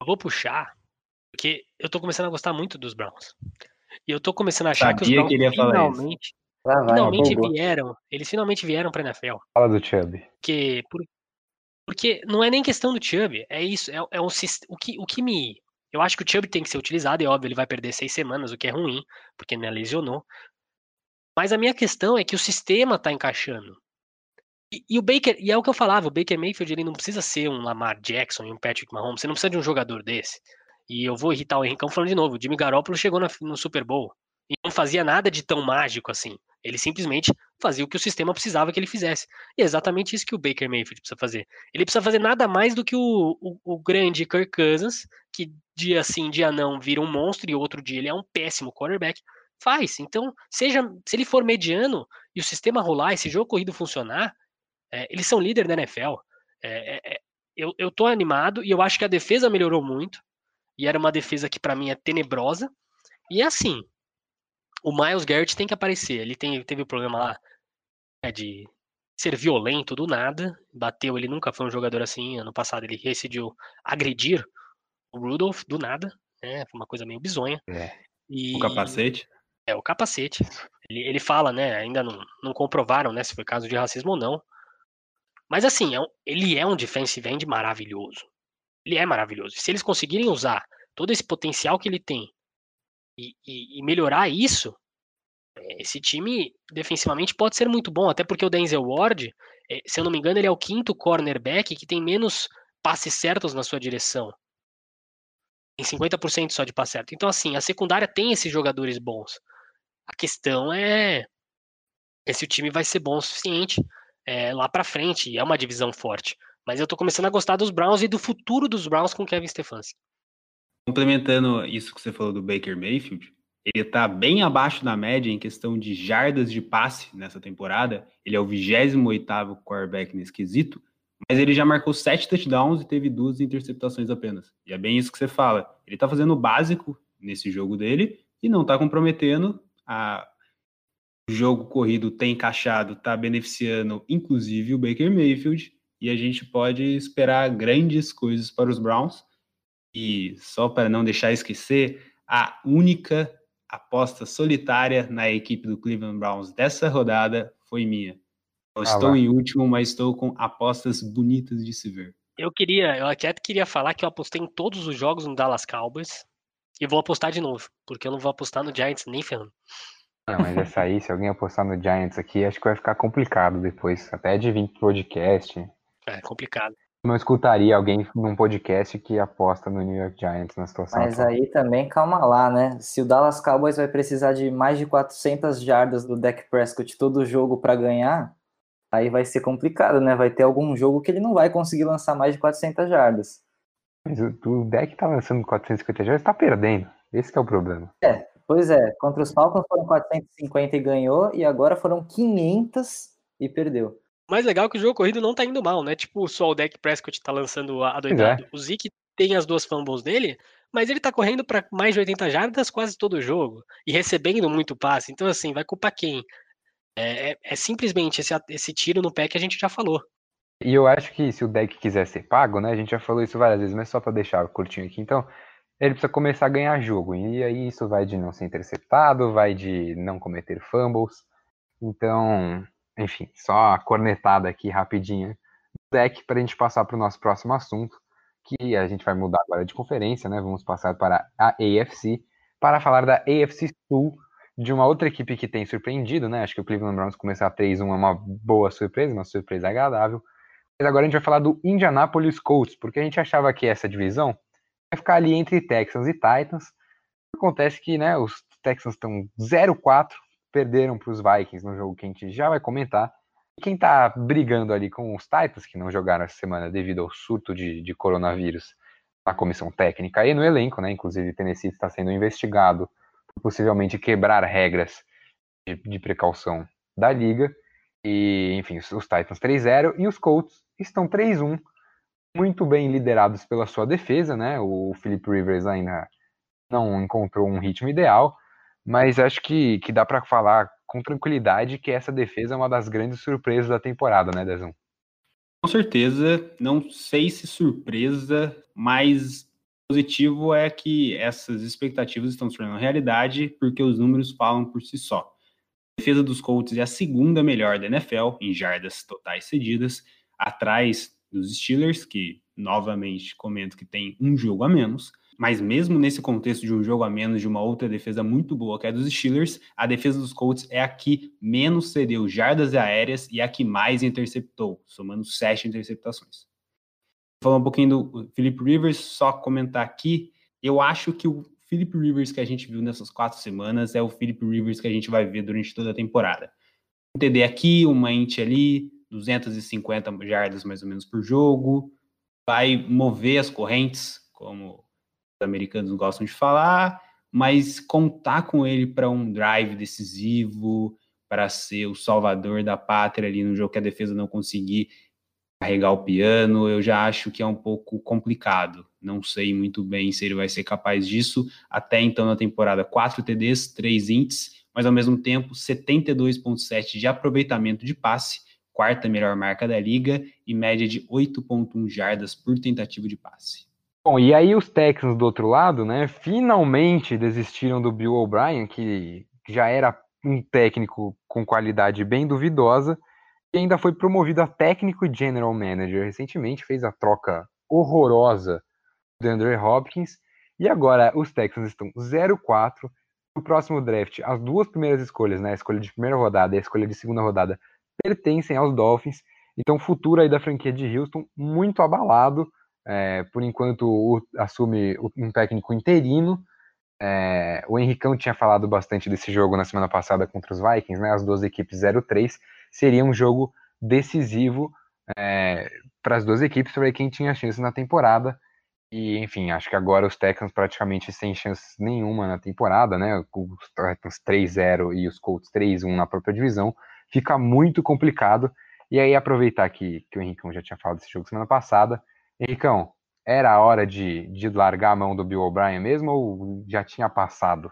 Eu vou puxar, porque eu tô começando a gostar muito dos Browns. E eu tô começando a achar Sabia que os Browns que finalmente, ah, vai, finalmente vieram, eles finalmente vieram pra NFL. Fala do Chubb. Porque, por, porque não é nem questão do Chubb, é isso, é, é um, o, que, o que me eu acho que o Chubb tem que ser utilizado, é óbvio, ele vai perder seis semanas, o que é ruim, porque né, lesionou. Mas a minha questão é que o sistema está encaixando. E, e, o Baker, e é o que eu falava, o Baker Mayfield ele não precisa ser um Lamar Jackson e um Patrick Mahomes, você não precisa de um jogador desse. E eu vou irritar o Henricão falando de novo, o Jimmy Garoppolo chegou no Super Bowl e não fazia nada de tão mágico assim. Ele simplesmente fazia o que o sistema precisava que ele fizesse. E é exatamente isso que o Baker Mayfield precisa fazer. Ele precisa fazer nada mais do que o, o, o grande Kirk Cousins, que dia sim, dia não, vira um monstro e outro dia ele é um péssimo quarterback. Faz. Então, seja se ele for mediano e o sistema rolar, esse jogo corrido funcionar, é, eles são líder da NFL. É, é, é, eu, eu tô animado e eu acho que a defesa melhorou muito. E era uma defesa que para mim é tenebrosa. E é assim, o Miles Garrett tem que aparecer. Ele tem, teve o um problema lá é, de ser violento do nada. Bateu, ele nunca foi um jogador assim. Ano passado ele decidiu agredir o Rudolph do nada. Né? Foi uma coisa meio bizonha. É. E... O capacete? É, o capacete. Ele, ele fala, né? Ainda não, não comprovaram né, se foi caso de racismo ou não. Mas assim, é um, ele é um defensive end maravilhoso. Ele é maravilhoso. Se eles conseguirem usar todo esse potencial que ele tem e, e, e melhorar isso, é, esse time defensivamente pode ser muito bom, até porque o Denzel Ward, é, se eu não me engano, ele é o quinto cornerback que tem menos passes certos na sua direção. Tem 50% só de passe certo. Então, assim, a secundária tem esses jogadores bons. A questão é, é se o time vai ser bom o suficiente é, lá para frente. É uma divisão forte. Mas eu tô começando a gostar dos Browns e do futuro dos Browns com Kevin Stefanski. Complementando isso que você falou do Baker Mayfield, ele está bem abaixo da média em questão de jardas de passe nessa temporada. Ele é o 28º quarterback nesse quesito, mas ele já marcou sete touchdowns e teve duas interceptações apenas. E é bem isso que você fala. Ele está fazendo o básico nesse jogo dele e não está comprometendo. A... O jogo corrido tem encaixado, está beneficiando inclusive o Baker Mayfield e a gente pode esperar grandes coisas para os Browns e só para não deixar esquecer, a única aposta solitária na equipe do Cleveland Browns dessa rodada foi minha. Eu ah, estou em último, mas estou com apostas bonitas de se ver. Eu queria, eu até queria falar que eu apostei em todos os jogos no Dallas Cowboys e vou apostar de novo, porque eu não vou apostar no Giants nem ferrando. Não, mas essa aí, se alguém apostar no Giants aqui, acho que vai ficar complicado depois, até de vir pro podcast. É, complicado. Não escutaria alguém num podcast que aposta no New York Giants na situação Mas atual. aí também, calma lá, né? Se o Dallas Cowboys vai precisar de mais de 400 jardas do Dak Prescott todo jogo para ganhar, aí vai ser complicado, né? Vai ter algum jogo que ele não vai conseguir lançar mais de 400 jardas. Mas o, o deck tá lançando 450 jardas, tá perdendo. Esse é o problema. É, pois é. Contra os Falcons foram 450 e ganhou, e agora foram 500 e perdeu. Mais legal é que o jogo corrido não tá indo mal, né? Tipo, só o deck Prescott tá lançando a doidado. É. O Zeke tem as duas fumbles dele, mas ele tá correndo para mais de 80 jardas quase todo o jogo e recebendo muito passe. Então, assim, vai culpar quem? É, é, é, simplesmente esse, esse tiro no pé que a gente já falou. E eu acho que se o deck quiser ser pago, né? A gente já falou isso várias vezes, mas só para deixar curtinho aqui. Então, ele precisa começar a ganhar jogo. E aí isso vai de não ser interceptado, vai de não cometer fumbles. Então, enfim, só a cornetada aqui rapidinha do deck para a gente passar para o nosso próximo assunto, que a gente vai mudar agora de conferência, né? Vamos passar para a AFC para falar da AFC Sul, de uma outra equipe que tem surpreendido, né? Acho que o Cleveland Browns começar 3-1 é uma boa surpresa, uma surpresa agradável. Mas agora a gente vai falar do Indianapolis Colts, porque a gente achava que essa divisão vai ficar ali entre Texans e Titans. Acontece que, né, os Texans estão 0-4, perderam para os Vikings no jogo que a gente já vai comentar. Quem está brigando ali com os Titans, que não jogaram essa semana devido ao surto de, de coronavírus na comissão técnica e no elenco, né? Inclusive, Tennessee está sendo investigado possivelmente quebrar regras de, de precaução da liga. E, enfim, os Titans 3-0 e os Colts estão 3-1, muito bem liderados pela sua defesa, né? O Philip Rivers ainda não encontrou um ritmo ideal, mas acho que, que dá para falar com tranquilidade que essa defesa é uma das grandes surpresas da temporada, né, Dezão? Com certeza, não sei se surpresa, mas positivo é que essas expectativas estão se tornando realidade porque os números falam por si só. A defesa dos Colts é a segunda melhor da NFL em jardas totais cedidas, atrás dos Steelers, que novamente comento que tem um jogo a menos. Mas mesmo nesse contexto de um jogo a menos de uma outra defesa muito boa, que é dos Steelers, a defesa dos Colts é a que menos cedeu jardas aéreas e a que mais interceptou, somando sete interceptações falar um pouquinho do Philip Rivers, só comentar aqui. Eu acho que o Philip Rivers que a gente viu nessas quatro semanas é o Philip Rivers que a gente vai ver durante toda a temporada. Um TD aqui, uma int ali, 250 jardas mais ou menos por jogo, vai mover as correntes, como americanos gostam de falar, mas contar com ele para um drive decisivo, para ser o salvador da pátria ali no jogo que a defesa não conseguir, carregar o piano, eu já acho que é um pouco complicado. Não sei muito bem se ele vai ser capaz disso. Até então, na temporada, 4 TDs, 3 ints, mas ao mesmo tempo, 72,7 de aproveitamento de passe, quarta melhor marca da liga e média de 8,1 jardas por tentativa de passe. Bom, e aí os Texans do outro lado, né, finalmente desistiram do Bill O'Brien, que já era um técnico com qualidade bem duvidosa, ainda foi promovido a técnico e general manager. Recentemente fez a troca horrorosa do Andre Hopkins. E agora os Texans estão 0-4. No próximo draft, as duas primeiras escolhas, né, a escolha de primeira rodada e a escolha de segunda rodada, pertencem aos Dolphins. Então, o futuro aí da franquia de Houston muito abalado. É, por enquanto, o, assume um técnico interino. É, o Henricão tinha falado bastante desse jogo na semana passada contra os Vikings, né? As duas equipes 0-3 seria um jogo decisivo é, para as duas equipes para quem tinha chance na temporada. E, enfim, acho que agora os Texans praticamente sem chance nenhuma na temporada, né? Os Titans 3-0 e os Colts 3-1 na própria divisão. Fica muito complicado. E aí, aproveitar que, que o Henricão já tinha falado desse jogo semana passada. Henricão, era a hora de, de largar a mão do Bill O'Brien mesmo ou já tinha passado?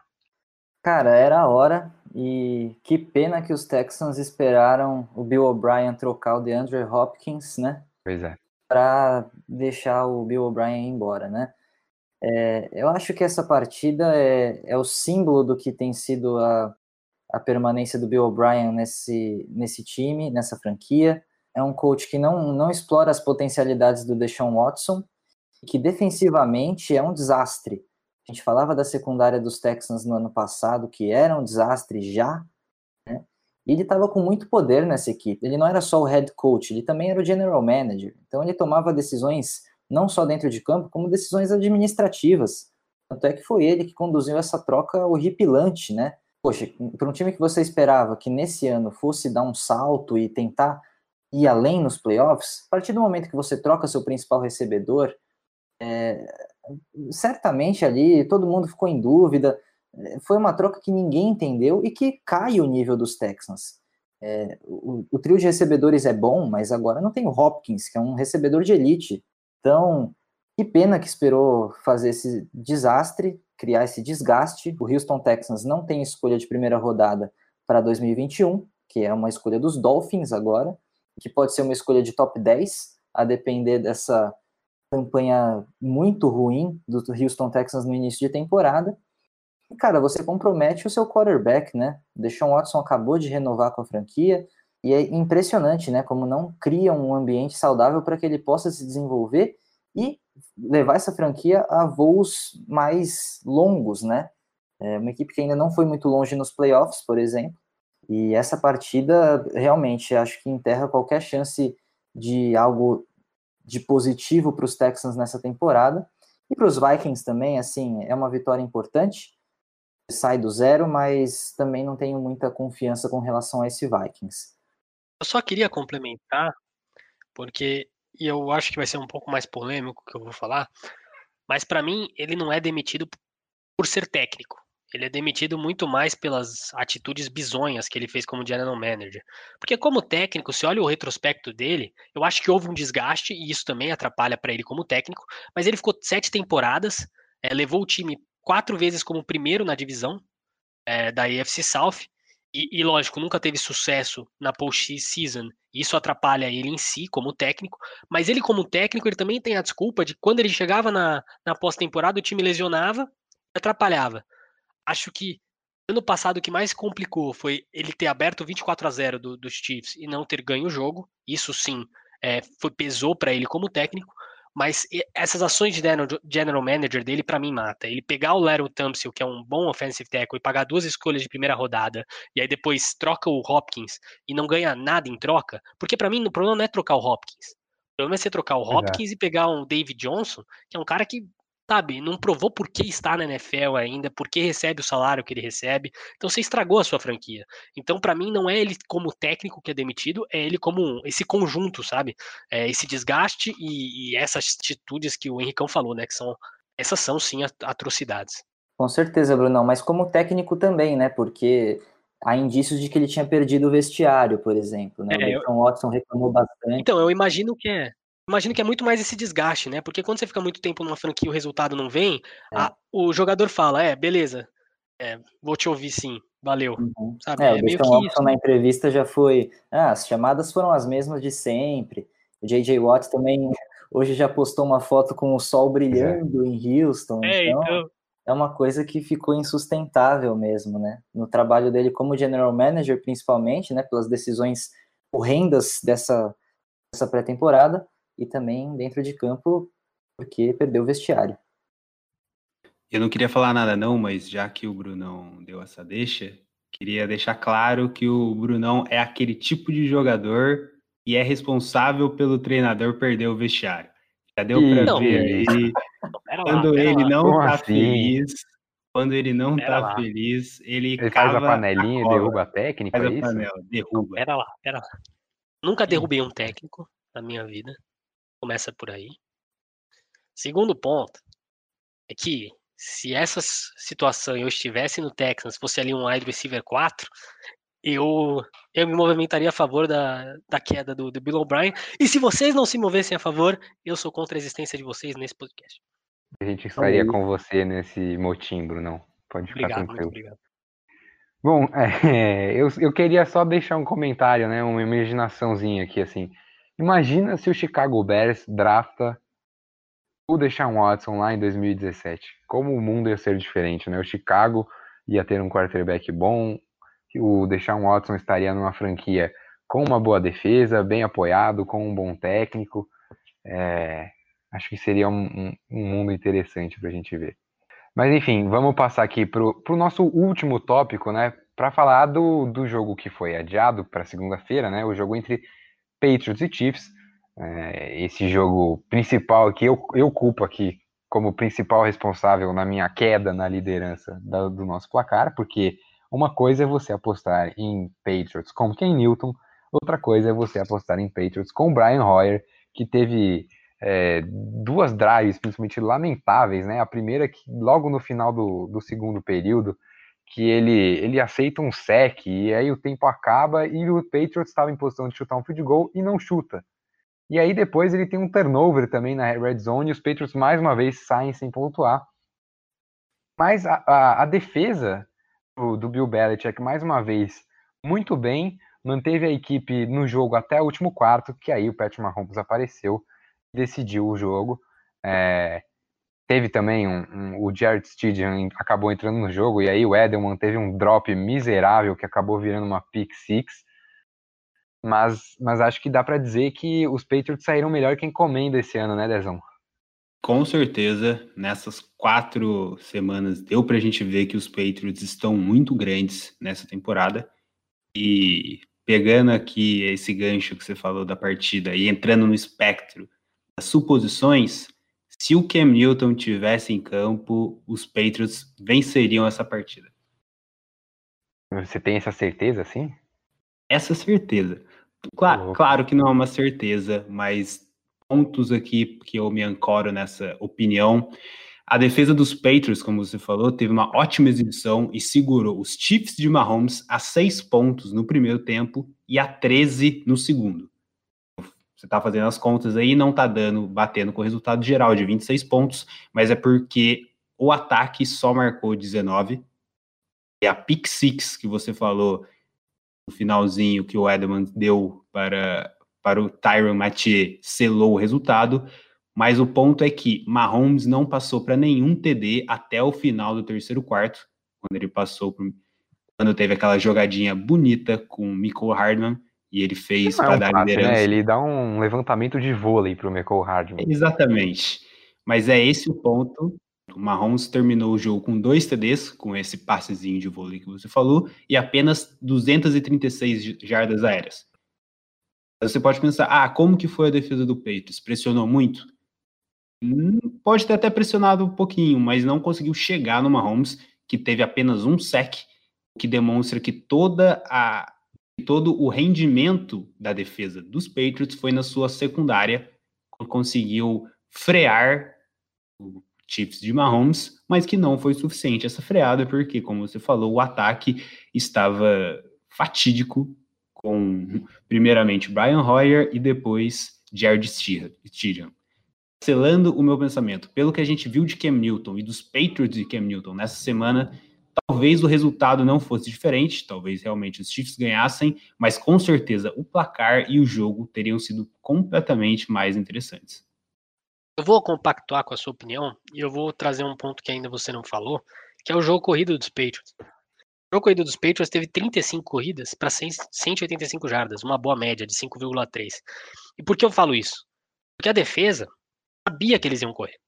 Cara, era a hora e que pena que os Texans esperaram o Bill O'Brien trocar o DeAndre Hopkins, né? Pois é. Para deixar o Bill O'Brien ir embora, né? É, eu acho que essa partida é, é o símbolo do que tem sido a, a permanência do Bill O'Brien nesse, nesse time, nessa franquia. É um coach que não, não explora as potencialidades do Deshaun Watson, que defensivamente é um desastre. A gente falava da secundária dos Texans no ano passado, que era um desastre já, né? E ele estava com muito poder nessa equipe. Ele não era só o head coach, ele também era o general manager. Então ele tomava decisões não só dentro de campo, como decisões administrativas. Tanto é que foi ele que conduziu essa troca horripilante, né? Poxa, para um time que você esperava que nesse ano fosse dar um salto e tentar ir além nos playoffs, a partir do momento que você troca seu principal recebedor, é, certamente ali todo mundo ficou em dúvida. É, foi uma troca que ninguém entendeu e que cai o nível dos Texans. É, o, o, trio de recebedores é bom, mas agora não tem o Hopkins, que é um recebedor de elite. Então, que pena que esperou fazer esse desastre, criar esse desgaste. O Houston Texans não tem escolha de primeira rodada para 2021, que é uma escolha dos Dolphins agora, que pode ser uma escolha de top 10, a depender dessa campanha muito ruim do Houston Texans no início de temporada. E, cara, você compromete o seu quarterback, né? Deshaun Watson acabou de renovar com a franquia, e é impressionante, né? Como não cria um ambiente saudável para que ele possa se desenvolver e levar essa franquia a voos mais longos, né? É uma equipe que ainda não foi muito longe nos playoffs, por exemplo, e essa partida realmente acho que enterra qualquer chance de algo de positivo para os Texans nessa temporada. E para os Vikings também, assim, é uma vitória importante. Sai do zero, mas também não tenho muita confiança com relação a esse Vikings. Eu só queria complementar, porque e eu acho que vai ser um pouco mais polêmico que eu vou falar, mas para mim ele não é demitido por ser técnico. Ele é demitido muito mais pelas atitudes bizonhas que ele fez como general manager. Porque como técnico, se olha o retrospecto dele, eu acho que houve um desgaste e isso também atrapalha para ele como técnico. Mas ele ficou sete temporadas, é, levou o time quatro vezes como primeiro na divisão é, da AFC South. E, e, lógico, nunca teve sucesso na post-season. Isso atrapalha ele em si, como técnico. Mas ele, como técnico, ele também tem a desculpa de quando ele chegava na, na pós-temporada, o time lesionava e atrapalhava acho que ano passado o que mais complicou foi ele ter aberto 24 a 0 do, dos Chiefs e não ter ganho o jogo. Isso sim é, foi pesou para ele como técnico. Mas essas ações de general manager dele, para mim, mata. Ele pegar o Larry Thompson, que é um bom offensive tackle, e pagar duas escolhas de primeira rodada, e aí depois troca o Hopkins e não ganha nada em troca, porque para mim o problema não é trocar o Hopkins. O problema é você trocar o Hopkins Exato. e pegar um David Johnson, que é um cara que sabe, não provou por que está na NFL ainda, por que recebe o salário que ele recebe. Então você estragou a sua franquia. Então para mim não é ele como técnico que é demitido, é ele como esse conjunto, sabe? É esse desgaste e, e, essas atitudes que o Henricão falou, né, que são essas são sim atrocidades. Com certeza, Brunão, mas como técnico também, né? Porque há indícios de que ele tinha perdido o vestiário, por exemplo, né? É, o Watson reclamou bastante. Então, eu imagino que é imagino que é muito mais esse desgaste, né? Porque quando você fica muito tempo numa franquia e o resultado não vem, é. a, o jogador fala, é, beleza, é, vou te ouvir sim, valeu. Uhum. Sabe? É, é o na entrevista já foi, ah, as chamadas foram as mesmas de sempre. O J.J. Watt também hoje já postou uma foto com o sol brilhando em Houston. É, então, então, é uma coisa que ficou insustentável mesmo, né? No trabalho dele como general manager, principalmente, né? Pelas decisões horrendas dessa, dessa pré-temporada e também dentro de campo porque perdeu o vestiário. Eu não queria falar nada não, mas já que o Brunão deu essa deixa, queria deixar claro que o Brunão é aquele tipo de jogador e é responsável pelo treinador perder o vestiário. Já deu para ver aí. quando lá, ele não Como tá assim? feliz, quando ele não pera tá lá. feliz, ele, ele faz a panelinha e derruba a técnica, faz é a panela, derruba. Pera lá, pera lá. Nunca derrubei um técnico na minha vida. Começa por aí. Segundo ponto é que se essa situação eu estivesse no Texans, fosse ali um wide receiver 4, eu, eu me movimentaria a favor da, da queda do, do Bill O'Brien. E se vocês não se movessem a favor, eu sou contra a existência de vocês nesse podcast. A gente estaria com você nesse motim, Brunão. Pode ficar obrigado, tranquilo. obrigado. Bom, é, eu, eu queria só deixar um comentário, né, uma imaginaçãozinha aqui, assim. Imagina se o Chicago Bears drafta o Deshaun Watson lá em 2017. Como o mundo ia ser diferente, né? O Chicago ia ter um quarterback bom, o Deshaun Watson estaria numa franquia com uma boa defesa, bem apoiado, com um bom técnico. É, acho que seria um, um, um mundo interessante para a gente ver. Mas enfim, vamos passar aqui para o nosso último tópico, né? Para falar do, do jogo que foi adiado para segunda-feira, né? O jogo entre Patriots e Chiefs. É, esse jogo principal que eu, eu culpo aqui como principal responsável na minha queda na liderança da, do nosso placar, porque uma coisa é você apostar em Patriots com Ken Newton, outra coisa é você apostar em Patriots com Brian Hoyer, que teve é, duas drives, principalmente lamentáveis, né? A primeira que logo no final do, do segundo período, que ele, ele aceita um sec e aí o tempo acaba e o Patriots estava em posição de chutar um field goal e não chuta. E aí depois ele tem um turnover também na red zone e os Patriots mais uma vez saem sem pontuar. Mas a, a, a defesa do, do Bill Belichick, mais uma vez, muito bem, manteve a equipe no jogo até o último quarto, que aí o Patrick Mahomes apareceu decidiu o jogo. É, teve também um, um, o Jared Stidham acabou entrando no jogo e aí o Edelman teve um drop miserável que acabou virando uma pick six. Mas, mas acho que dá para dizer que os Patriots saíram melhor que encomenda esse ano, né, Dezão? Com certeza, nessas quatro semanas deu para a gente ver que os Patriots estão muito grandes nessa temporada. E pegando aqui esse gancho que você falou da partida e entrando no espectro das suposições, se o Cam Newton tivesse em campo, os Patriots venceriam essa partida. Você tem essa certeza, sim? Essa certeza. Claro, claro que não é uma certeza, mas pontos aqui que eu me ancoro nessa opinião. A defesa dos Patriots, como você falou, teve uma ótima exibição e segurou os Chiefs de Mahomes a seis pontos no primeiro tempo e a 13 no segundo. Você está fazendo as contas aí, não está dando, batendo com o resultado geral de 26 pontos, mas é porque o ataque só marcou 19. E a pick six que você falou no finalzinho que o Edelman deu para, para o Tyron Mathieu selou o resultado. Mas o ponto é que Mahomes não passou para nenhum TD até o final do terceiro quarto, quando ele passou por, quando teve aquela jogadinha bonita com o Michael Hardman e ele fez para é um dar passe, liderança. Né? Ele dá um levantamento de vôlei para o Michael Hardman. Exatamente. Mas é esse o ponto. O Mahomes terminou o jogo com dois TDs, com esse passezinho de vôlei que você falou, e apenas 236 jardas aéreas. Você pode pensar, ah, como que foi a defesa do Patriots? Pressionou muito? Hum, pode ter até pressionado um pouquinho, mas não conseguiu chegar no Mahomes, que teve apenas um sec, que demonstra que toda a, todo o rendimento da defesa dos Patriots foi na sua secundária, conseguiu frear o Chiefs de Mahomes, mas que não foi suficiente essa freada, porque, como você falou, o ataque estava fatídico com, primeiramente, Brian Hoyer e depois Jared Stidham. Selando o meu pensamento, pelo que a gente viu de Cam Newton e dos Patriots de Cam Newton nessa semana, Talvez o resultado não fosse diferente, talvez realmente os Chiefs ganhassem, mas com certeza o placar e o jogo teriam sido completamente mais interessantes. Eu vou compactuar com a sua opinião e eu vou trazer um ponto que ainda você não falou, que é o jogo corrido dos Patriots. O jogo corrido dos Patriots teve 35 corridas para 185 jardas, uma boa média de 5,3. E por que eu falo isso? Porque a defesa sabia que eles iam correr.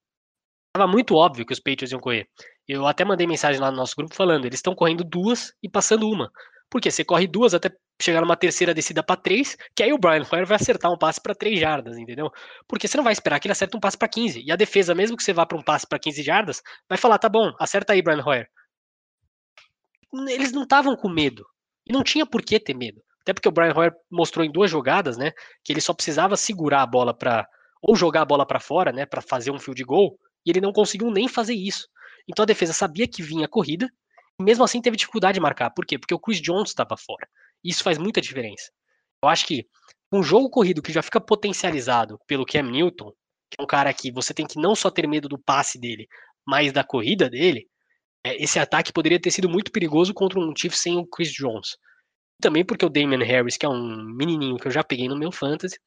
Estava muito óbvio que os Patriots iam correr. Eu até mandei mensagem lá no nosso grupo falando, eles estão correndo duas e passando uma. Porque você corre duas até chegar numa terceira descida para três, que aí o Brian Hoyer vai acertar um passe para três jardas, entendeu? Porque você não vai esperar que ele acerte um passe para 15. E a defesa, mesmo que você vá para um passe para 15 jardas, vai falar: tá bom, acerta aí, Brian Hoyer. Eles não estavam com medo. E não tinha por que ter medo. Até porque o Brian Hoyer mostrou em duas jogadas, né, que ele só precisava segurar a bola para ou jogar a bola para fora, né, para fazer um field goal, e ele não conseguiu nem fazer isso. Então a defesa sabia que vinha a corrida, e mesmo assim teve dificuldade de marcar. Por quê? Porque o Chris Jones estava fora. Isso faz muita diferença. Eu acho que um jogo corrido que já fica potencializado pelo Cam Newton, que é um cara que você tem que não só ter medo do passe dele, mas da corrida dele, é, esse ataque poderia ter sido muito perigoso contra um Chiefs sem o Chris Jones. Também porque o Damian Harris, que é um menininho que eu já peguei no meu fantasy,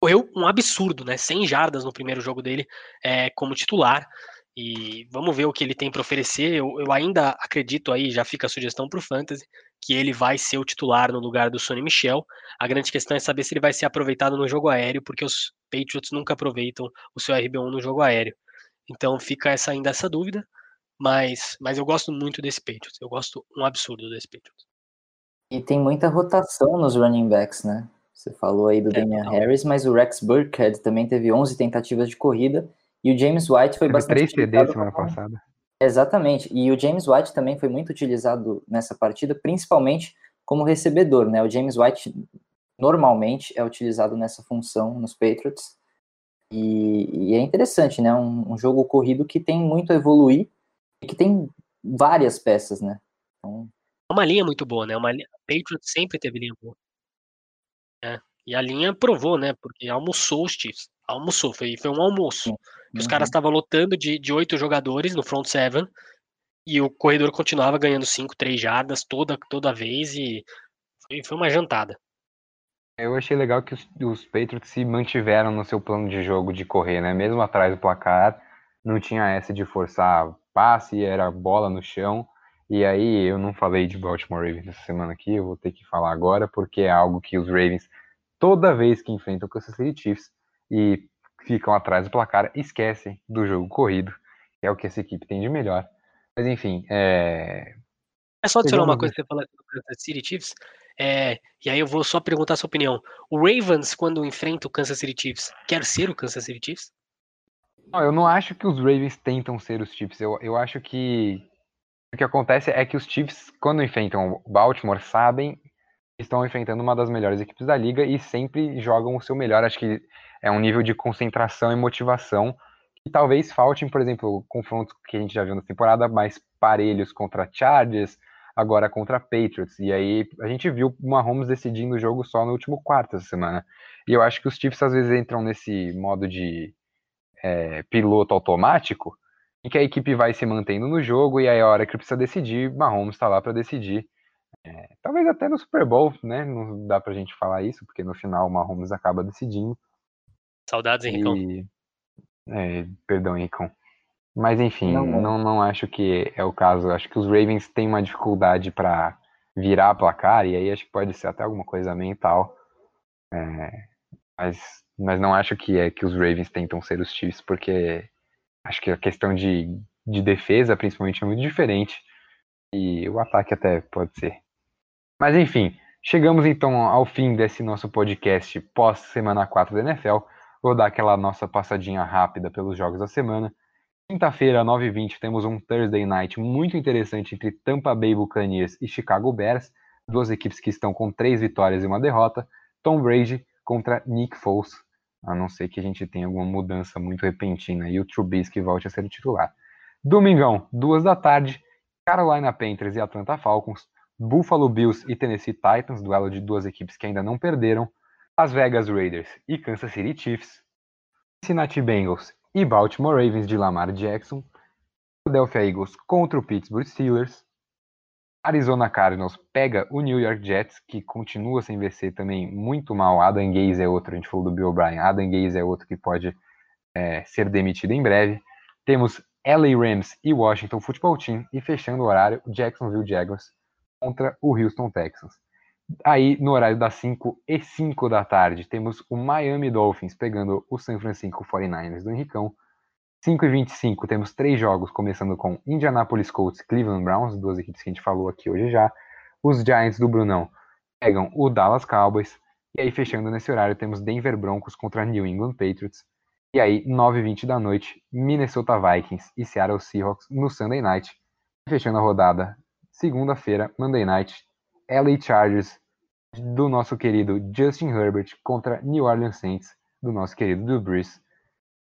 correu um absurdo, né? 100 jardas no primeiro jogo dele é, como titular. E vamos ver o que ele tem para oferecer. Eu, eu, ainda acredito aí, já fica a sugestão para o Fantasy, que ele vai ser o titular no lugar do Sonny Michel. A grande questão é saber se ele vai ser aproveitado no jogo aéreo, porque os Patriots nunca aproveitam o seu RB1 no jogo aéreo. Então fica essa, ainda essa dúvida, mas, mas eu gosto muito desse Patriots. Eu gosto um absurdo desse Patriots. E tem muita rotação nos running backs, né? Você falou aí do é, Damian não. Harris, mas o Rex Burkhead também teve 11 tentativas de corrida e o James White foi teve bastante. Três TDs semana passada. Exatamente. E o James White também foi muito utilizado nessa partida, principalmente como recebedor, né? O James White normalmente é utilizado nessa função nos Patriots. E, e é interessante, né? Um, um, jogo corrido que tem muito a evoluir e que tem várias peças, né? Então... É uma linha muito boa, né? Uma linha... Patriots sempre teve linha boa. É. E a linha provou, né? Porque almoçou os Chiefs. Almoçou, foi, foi um almoço. Uhum. Os caras estavam lotando de, de oito jogadores no front seven e o corredor continuava ganhando cinco, três jardas toda, toda vez e foi, foi uma jantada. Eu achei legal que os, os Patriots se mantiveram no seu plano de jogo de correr, né? Mesmo atrás do placar, não tinha essa de forçar passe, era bola no chão. E aí eu não falei de Baltimore Ravens essa semana aqui, eu vou ter que falar agora, porque é algo que os Ravens, toda vez que enfrentam o Kansas City Chiefs e ficam atrás do placar, esquecem do jogo corrido, que é o que essa equipe tem de melhor. Mas enfim, é. É só adicionar uma coisa que você falou do Kansas City Chiefs. É, e aí eu vou só perguntar a sua opinião. O Ravens, quando enfrenta o Kansas City Chiefs, quer ser o Kansas City Chiefs? Não, eu não acho que os Ravens tentam ser os Chiefs. Eu, eu acho que o que acontece é que os Chiefs, quando enfrentam o Baltimore, sabem que estão enfrentando uma das melhores equipes da liga e sempre jogam o seu melhor. Acho que é um nível de concentração e motivação que talvez faltem, por exemplo, confrontos que a gente já viu na temporada mais parelhos contra Chargers, agora contra Patriots. E aí a gente viu o Mahomes decidindo o jogo só no último quarto essa semana. E eu acho que os Chiefs às vezes entram nesse modo de é, piloto automático, em que a equipe vai se mantendo no jogo e aí a hora que precisa decidir, Mahomes está lá para decidir. É, talvez até no Super Bowl, né? Não dá pra gente falar isso, porque no final o Mahomes acaba decidindo. Saudades, Henricão. E... É, perdão, Henricão. Mas enfim, não, não, não acho que é o caso. Acho que os Ravens têm uma dificuldade para virar a placar, e aí acho que pode ser até alguma coisa mental. É, mas, mas não acho que é que os Ravens tentam ser os Chiefs, porque acho que a questão de, de defesa, principalmente, é muito diferente. E o ataque até pode ser. Mas enfim, chegamos então ao fim desse nosso podcast pós semana 4 da NFL. Vou dar aquela nossa passadinha rápida pelos jogos da semana. Quinta-feira, 9h20, temos um Thursday Night muito interessante entre Tampa Bay Buccaneers e Chicago Bears, duas equipes que estão com três vitórias e uma derrota. Tom Brady contra Nick Foles, a não ser que a gente tenha alguma mudança muito repentina e o Trubisky volte a ser o titular. Domingão, duas da tarde, Carolina Panthers e Atlanta Falcons, Buffalo Bills e Tennessee Titans, duelo de duas equipes que ainda não perderam, Las Vegas Raiders e Kansas City Chiefs, Cincinnati Bengals e Baltimore Ravens de Lamar Jackson, Philadelphia Eagles contra o Pittsburgh Steelers, Arizona Cardinals pega o New York Jets, que continua sem vencer também muito mal. Adam Gaze é outro, a gente falou do Bill O'Brien. Adam Gaze é outro que pode é, ser demitido em breve. Temos LA Rams e Washington Football Team. E fechando o horário, Jacksonville Jaguars contra o Houston Texans. Aí, no horário das 5 e 5 da tarde, temos o Miami Dolphins pegando o San Francisco 49ers do Henricão. 5 e 25 temos três jogos, começando com Indianapolis Colts Cleveland Browns, duas equipes que a gente falou aqui hoje já. Os Giants do Brunão pegam o Dallas Cowboys. E aí, fechando nesse horário, temos Denver Broncos contra New England Patriots. E aí, 9 e 20 da noite, Minnesota Vikings e Seattle Seahawks no Sunday Night. Fechando a rodada, segunda-feira, Monday Night, LA Chargers do nosso querido Justin Herbert contra New Orleans Saints do nosso querido Drew Brees.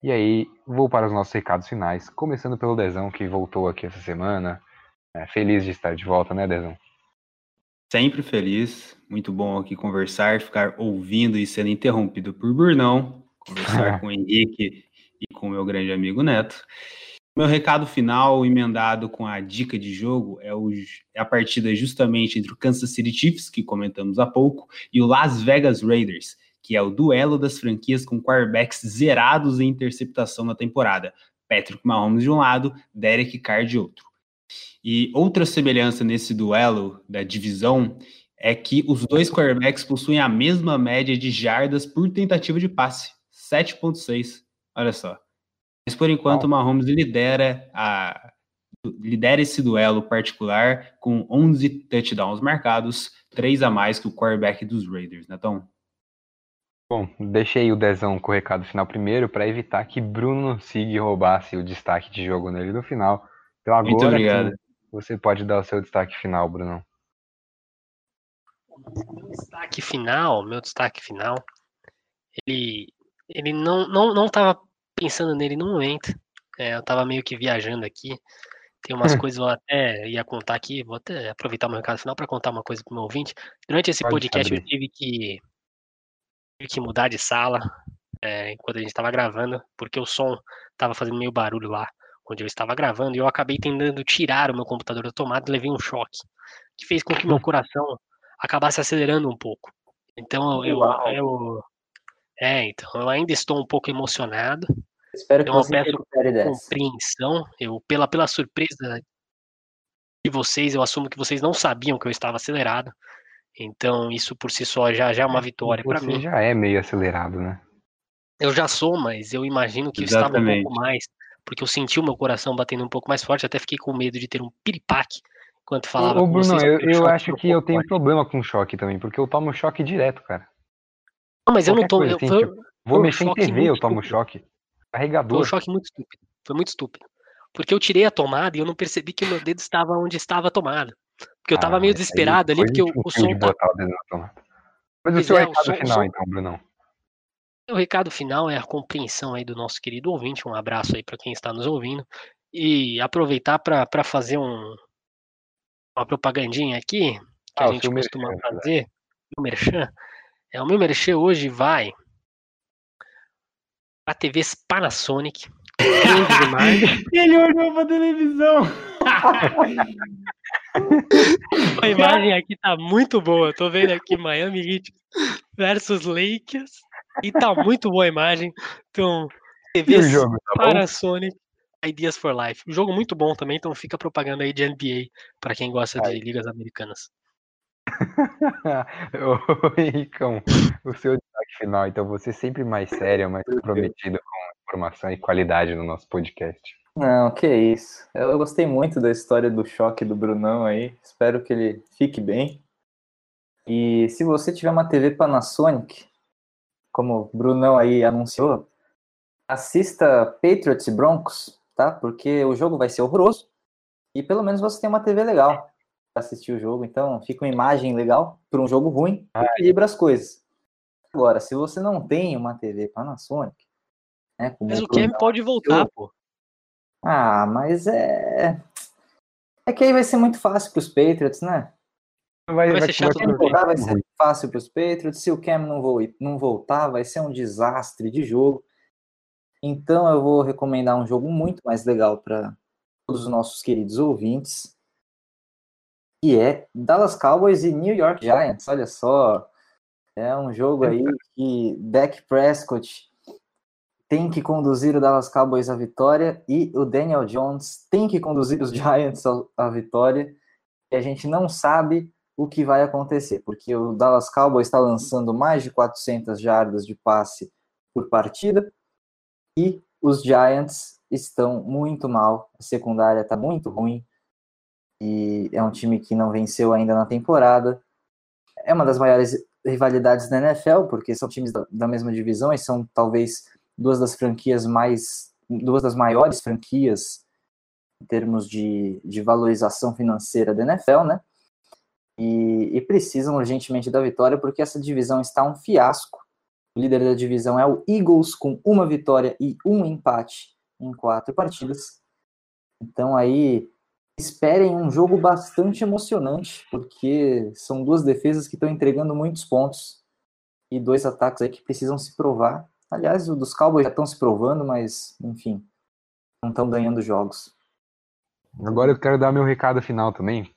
E aí, vou para os nossos recados finais, começando pelo Dezão, que voltou aqui essa semana. É, feliz de estar de volta, né, Dezão? Sempre feliz, muito bom aqui conversar, ficar ouvindo e sendo interrompido por Burnão, conversar com o Henrique e com o meu grande amigo Neto. Meu recado final, emendado com a dica de jogo, é, o, é, a partida justamente entre o Kansas City Chiefs, que comentamos há pouco, e o Las Vegas Raiders, que é o duelo das franquias com quarterbacks zerados em interceptação na temporada. Patrick Mahomes de um lado, Derek Carr de outro. E outra semelhança nesse duelo da divisão é que os dois quarterbacks possuem a mesma média de jardas por tentativa de passe, 7.6. Olha só. Mas por enquanto o Mahomes lidera a lidera esse duelo particular com 11 touchdowns marcados, três a mais que o quarterback dos Raiders, né, Tom? Bom, deixei o Dezão com o recado final primeiro para evitar que Bruno Sig roubasse o destaque de jogo nele no final. Então agora Muito obrigado. Você pode dar o seu destaque final, Bruno. Meu destaque final, meu destaque final, ele, ele não, não, não tava pensando nele no momento. É, eu tava meio que viajando aqui. Tem umas coisas que eu até ia contar aqui. Vou até aproveitar o meu recado final para contar uma coisa pro meu ouvinte. Durante esse Pode podcast saber. eu tive que, que mudar de sala é, enquanto a gente estava gravando, porque o som tava fazendo meio barulho lá onde eu estava gravando, e eu acabei tentando tirar o meu computador da tomada e levei um choque, que fez com que meu coração acabasse acelerando um pouco. Então eu, eu, eu é, então eu ainda estou um pouco emocionado. Espero que então, você peço compreensão. Eu pela pela surpresa de vocês, eu assumo que vocês não sabiam que eu estava acelerado. Então isso por si só já já é uma vitória para mim. Você já é meio acelerado, né? Eu já sou, mas eu imagino que Exatamente. eu estava um pouco mais porque eu senti o meu coração batendo um pouco mais forte, até fiquei com medo de ter um piripaque enquanto falava Ô, com Bruno, eu, eu acho que eu tenho forte. problema com choque também, porque eu tomo choque direto, cara. Não, mas Qualquer eu não tomo. Assim, eu, tipo, vou mexer em TV, eu tomo estúpido. choque. Carregador. Foi um choque muito estúpido. Foi muito estúpido. Porque eu tirei a tomada e eu não percebi que o meu dedo estava onde estava a tomada. Porque eu estava ah, meio desesperado ali, porque o, o som. Tá... Mas o seu é, recado o som, final, som... então, Bruno. O recado final é a compreensão aí do nosso querido ouvinte. Um abraço aí para quem está nos ouvindo. E aproveitar para fazer um, uma propagandinha aqui, que ah, a gente costuma merchan, fazer, o merchan. É, o meu merchan hoje vai a TV Panasonic. Ele olhou pra televisão. A imagem aqui tá muito boa. Tô vendo aqui Miami Heat versus Lakers. E tá muito boa a imagem. Então, TV jogo, tá para bom? Sony, Ideas for Life. Um jogo muito bom também, então fica propaganda aí de NBA para quem gosta Ai. de ligas americanas. Ô, Henricão, o seu destaque final, então você sempre mais sério, mais comprometido com informação e qualidade no nosso podcast. Não, que isso. Eu gostei muito da história do choque do Brunão aí. Espero que ele fique bem. E se você tiver uma TV Panasonic, como o Brunão aí anunciou, assista Patriots e Broncos, tá? Porque o jogo vai ser horroroso e pelo menos você tem uma TV legal para assistir o jogo, então fica uma imagem legal para um jogo ruim, equilibra as coisas. Agora, se você não tem uma TV Panasonic, né, mas o Cam pode voltar, pô. Ah, mas é é que aí vai ser muito fácil para os Patriots, né? Vai, vai, vai, ser vai, vai ser fácil para os Patriots. Se o Cam não, vou, não voltar, vai ser um desastre de jogo. Então eu vou recomendar um jogo muito mais legal para todos os nossos queridos ouvintes. Que é Dallas Cowboys e New York Giants. Olha só. É um jogo aí que Dak Prescott tem que conduzir o Dallas Cowboys à vitória e o Daniel Jones tem que conduzir os Giants à vitória. E a gente não sabe o que vai acontecer, porque o Dallas Cowboys está lançando mais de 400 jardas de passe por partida e os Giants estão muito mal, a secundária está muito ruim e é um time que não venceu ainda na temporada. É uma das maiores rivalidades da NFL, porque são times da, da mesma divisão e são talvez duas das franquias mais, duas das maiores franquias em termos de, de valorização financeira da NFL, né? e, e precisam urgentemente da vitória porque essa divisão está um fiasco. O líder da divisão é o Eagles com uma vitória e um empate em quatro partidas. Então aí esperem um jogo bastante emocionante, porque são duas defesas que estão entregando muitos pontos e dois ataques aí que precisam se provar. Aliás, os dos Cowboys já estão se provando, mas enfim, não estão ganhando jogos. Agora eu quero dar meu recado final também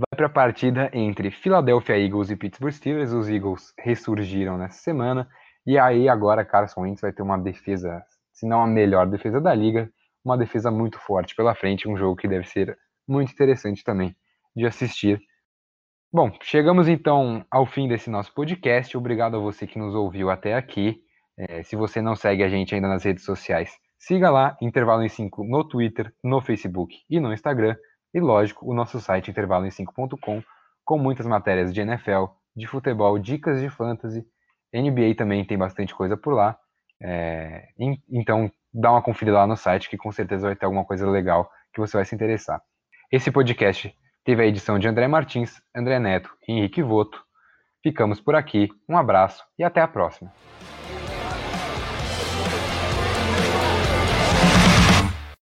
vai para a partida entre Philadelphia Eagles e Pittsburgh Steelers. Os Eagles ressurgiram nessa semana. E aí agora Carson Wentz vai ter uma defesa, se não a melhor defesa da liga, uma defesa muito forte pela frente, um jogo que deve ser muito interessante também de assistir. Bom, chegamos então ao fim desse nosso podcast. Obrigado a você que nos ouviu até aqui. É, se você não segue a gente ainda nas redes sociais, siga lá, Intervalo em 5 no Twitter, no Facebook e no Instagram. E lógico, o nosso site intervaloem5.com, com muitas matérias de NFL, de futebol, dicas de fantasy. NBA também tem bastante coisa por lá. É, então, dá uma conferida lá no site que com certeza vai ter alguma coisa legal que você vai se interessar. Esse podcast teve a edição de André Martins, André Neto e Henrique Voto. Ficamos por aqui, um abraço e até a próxima.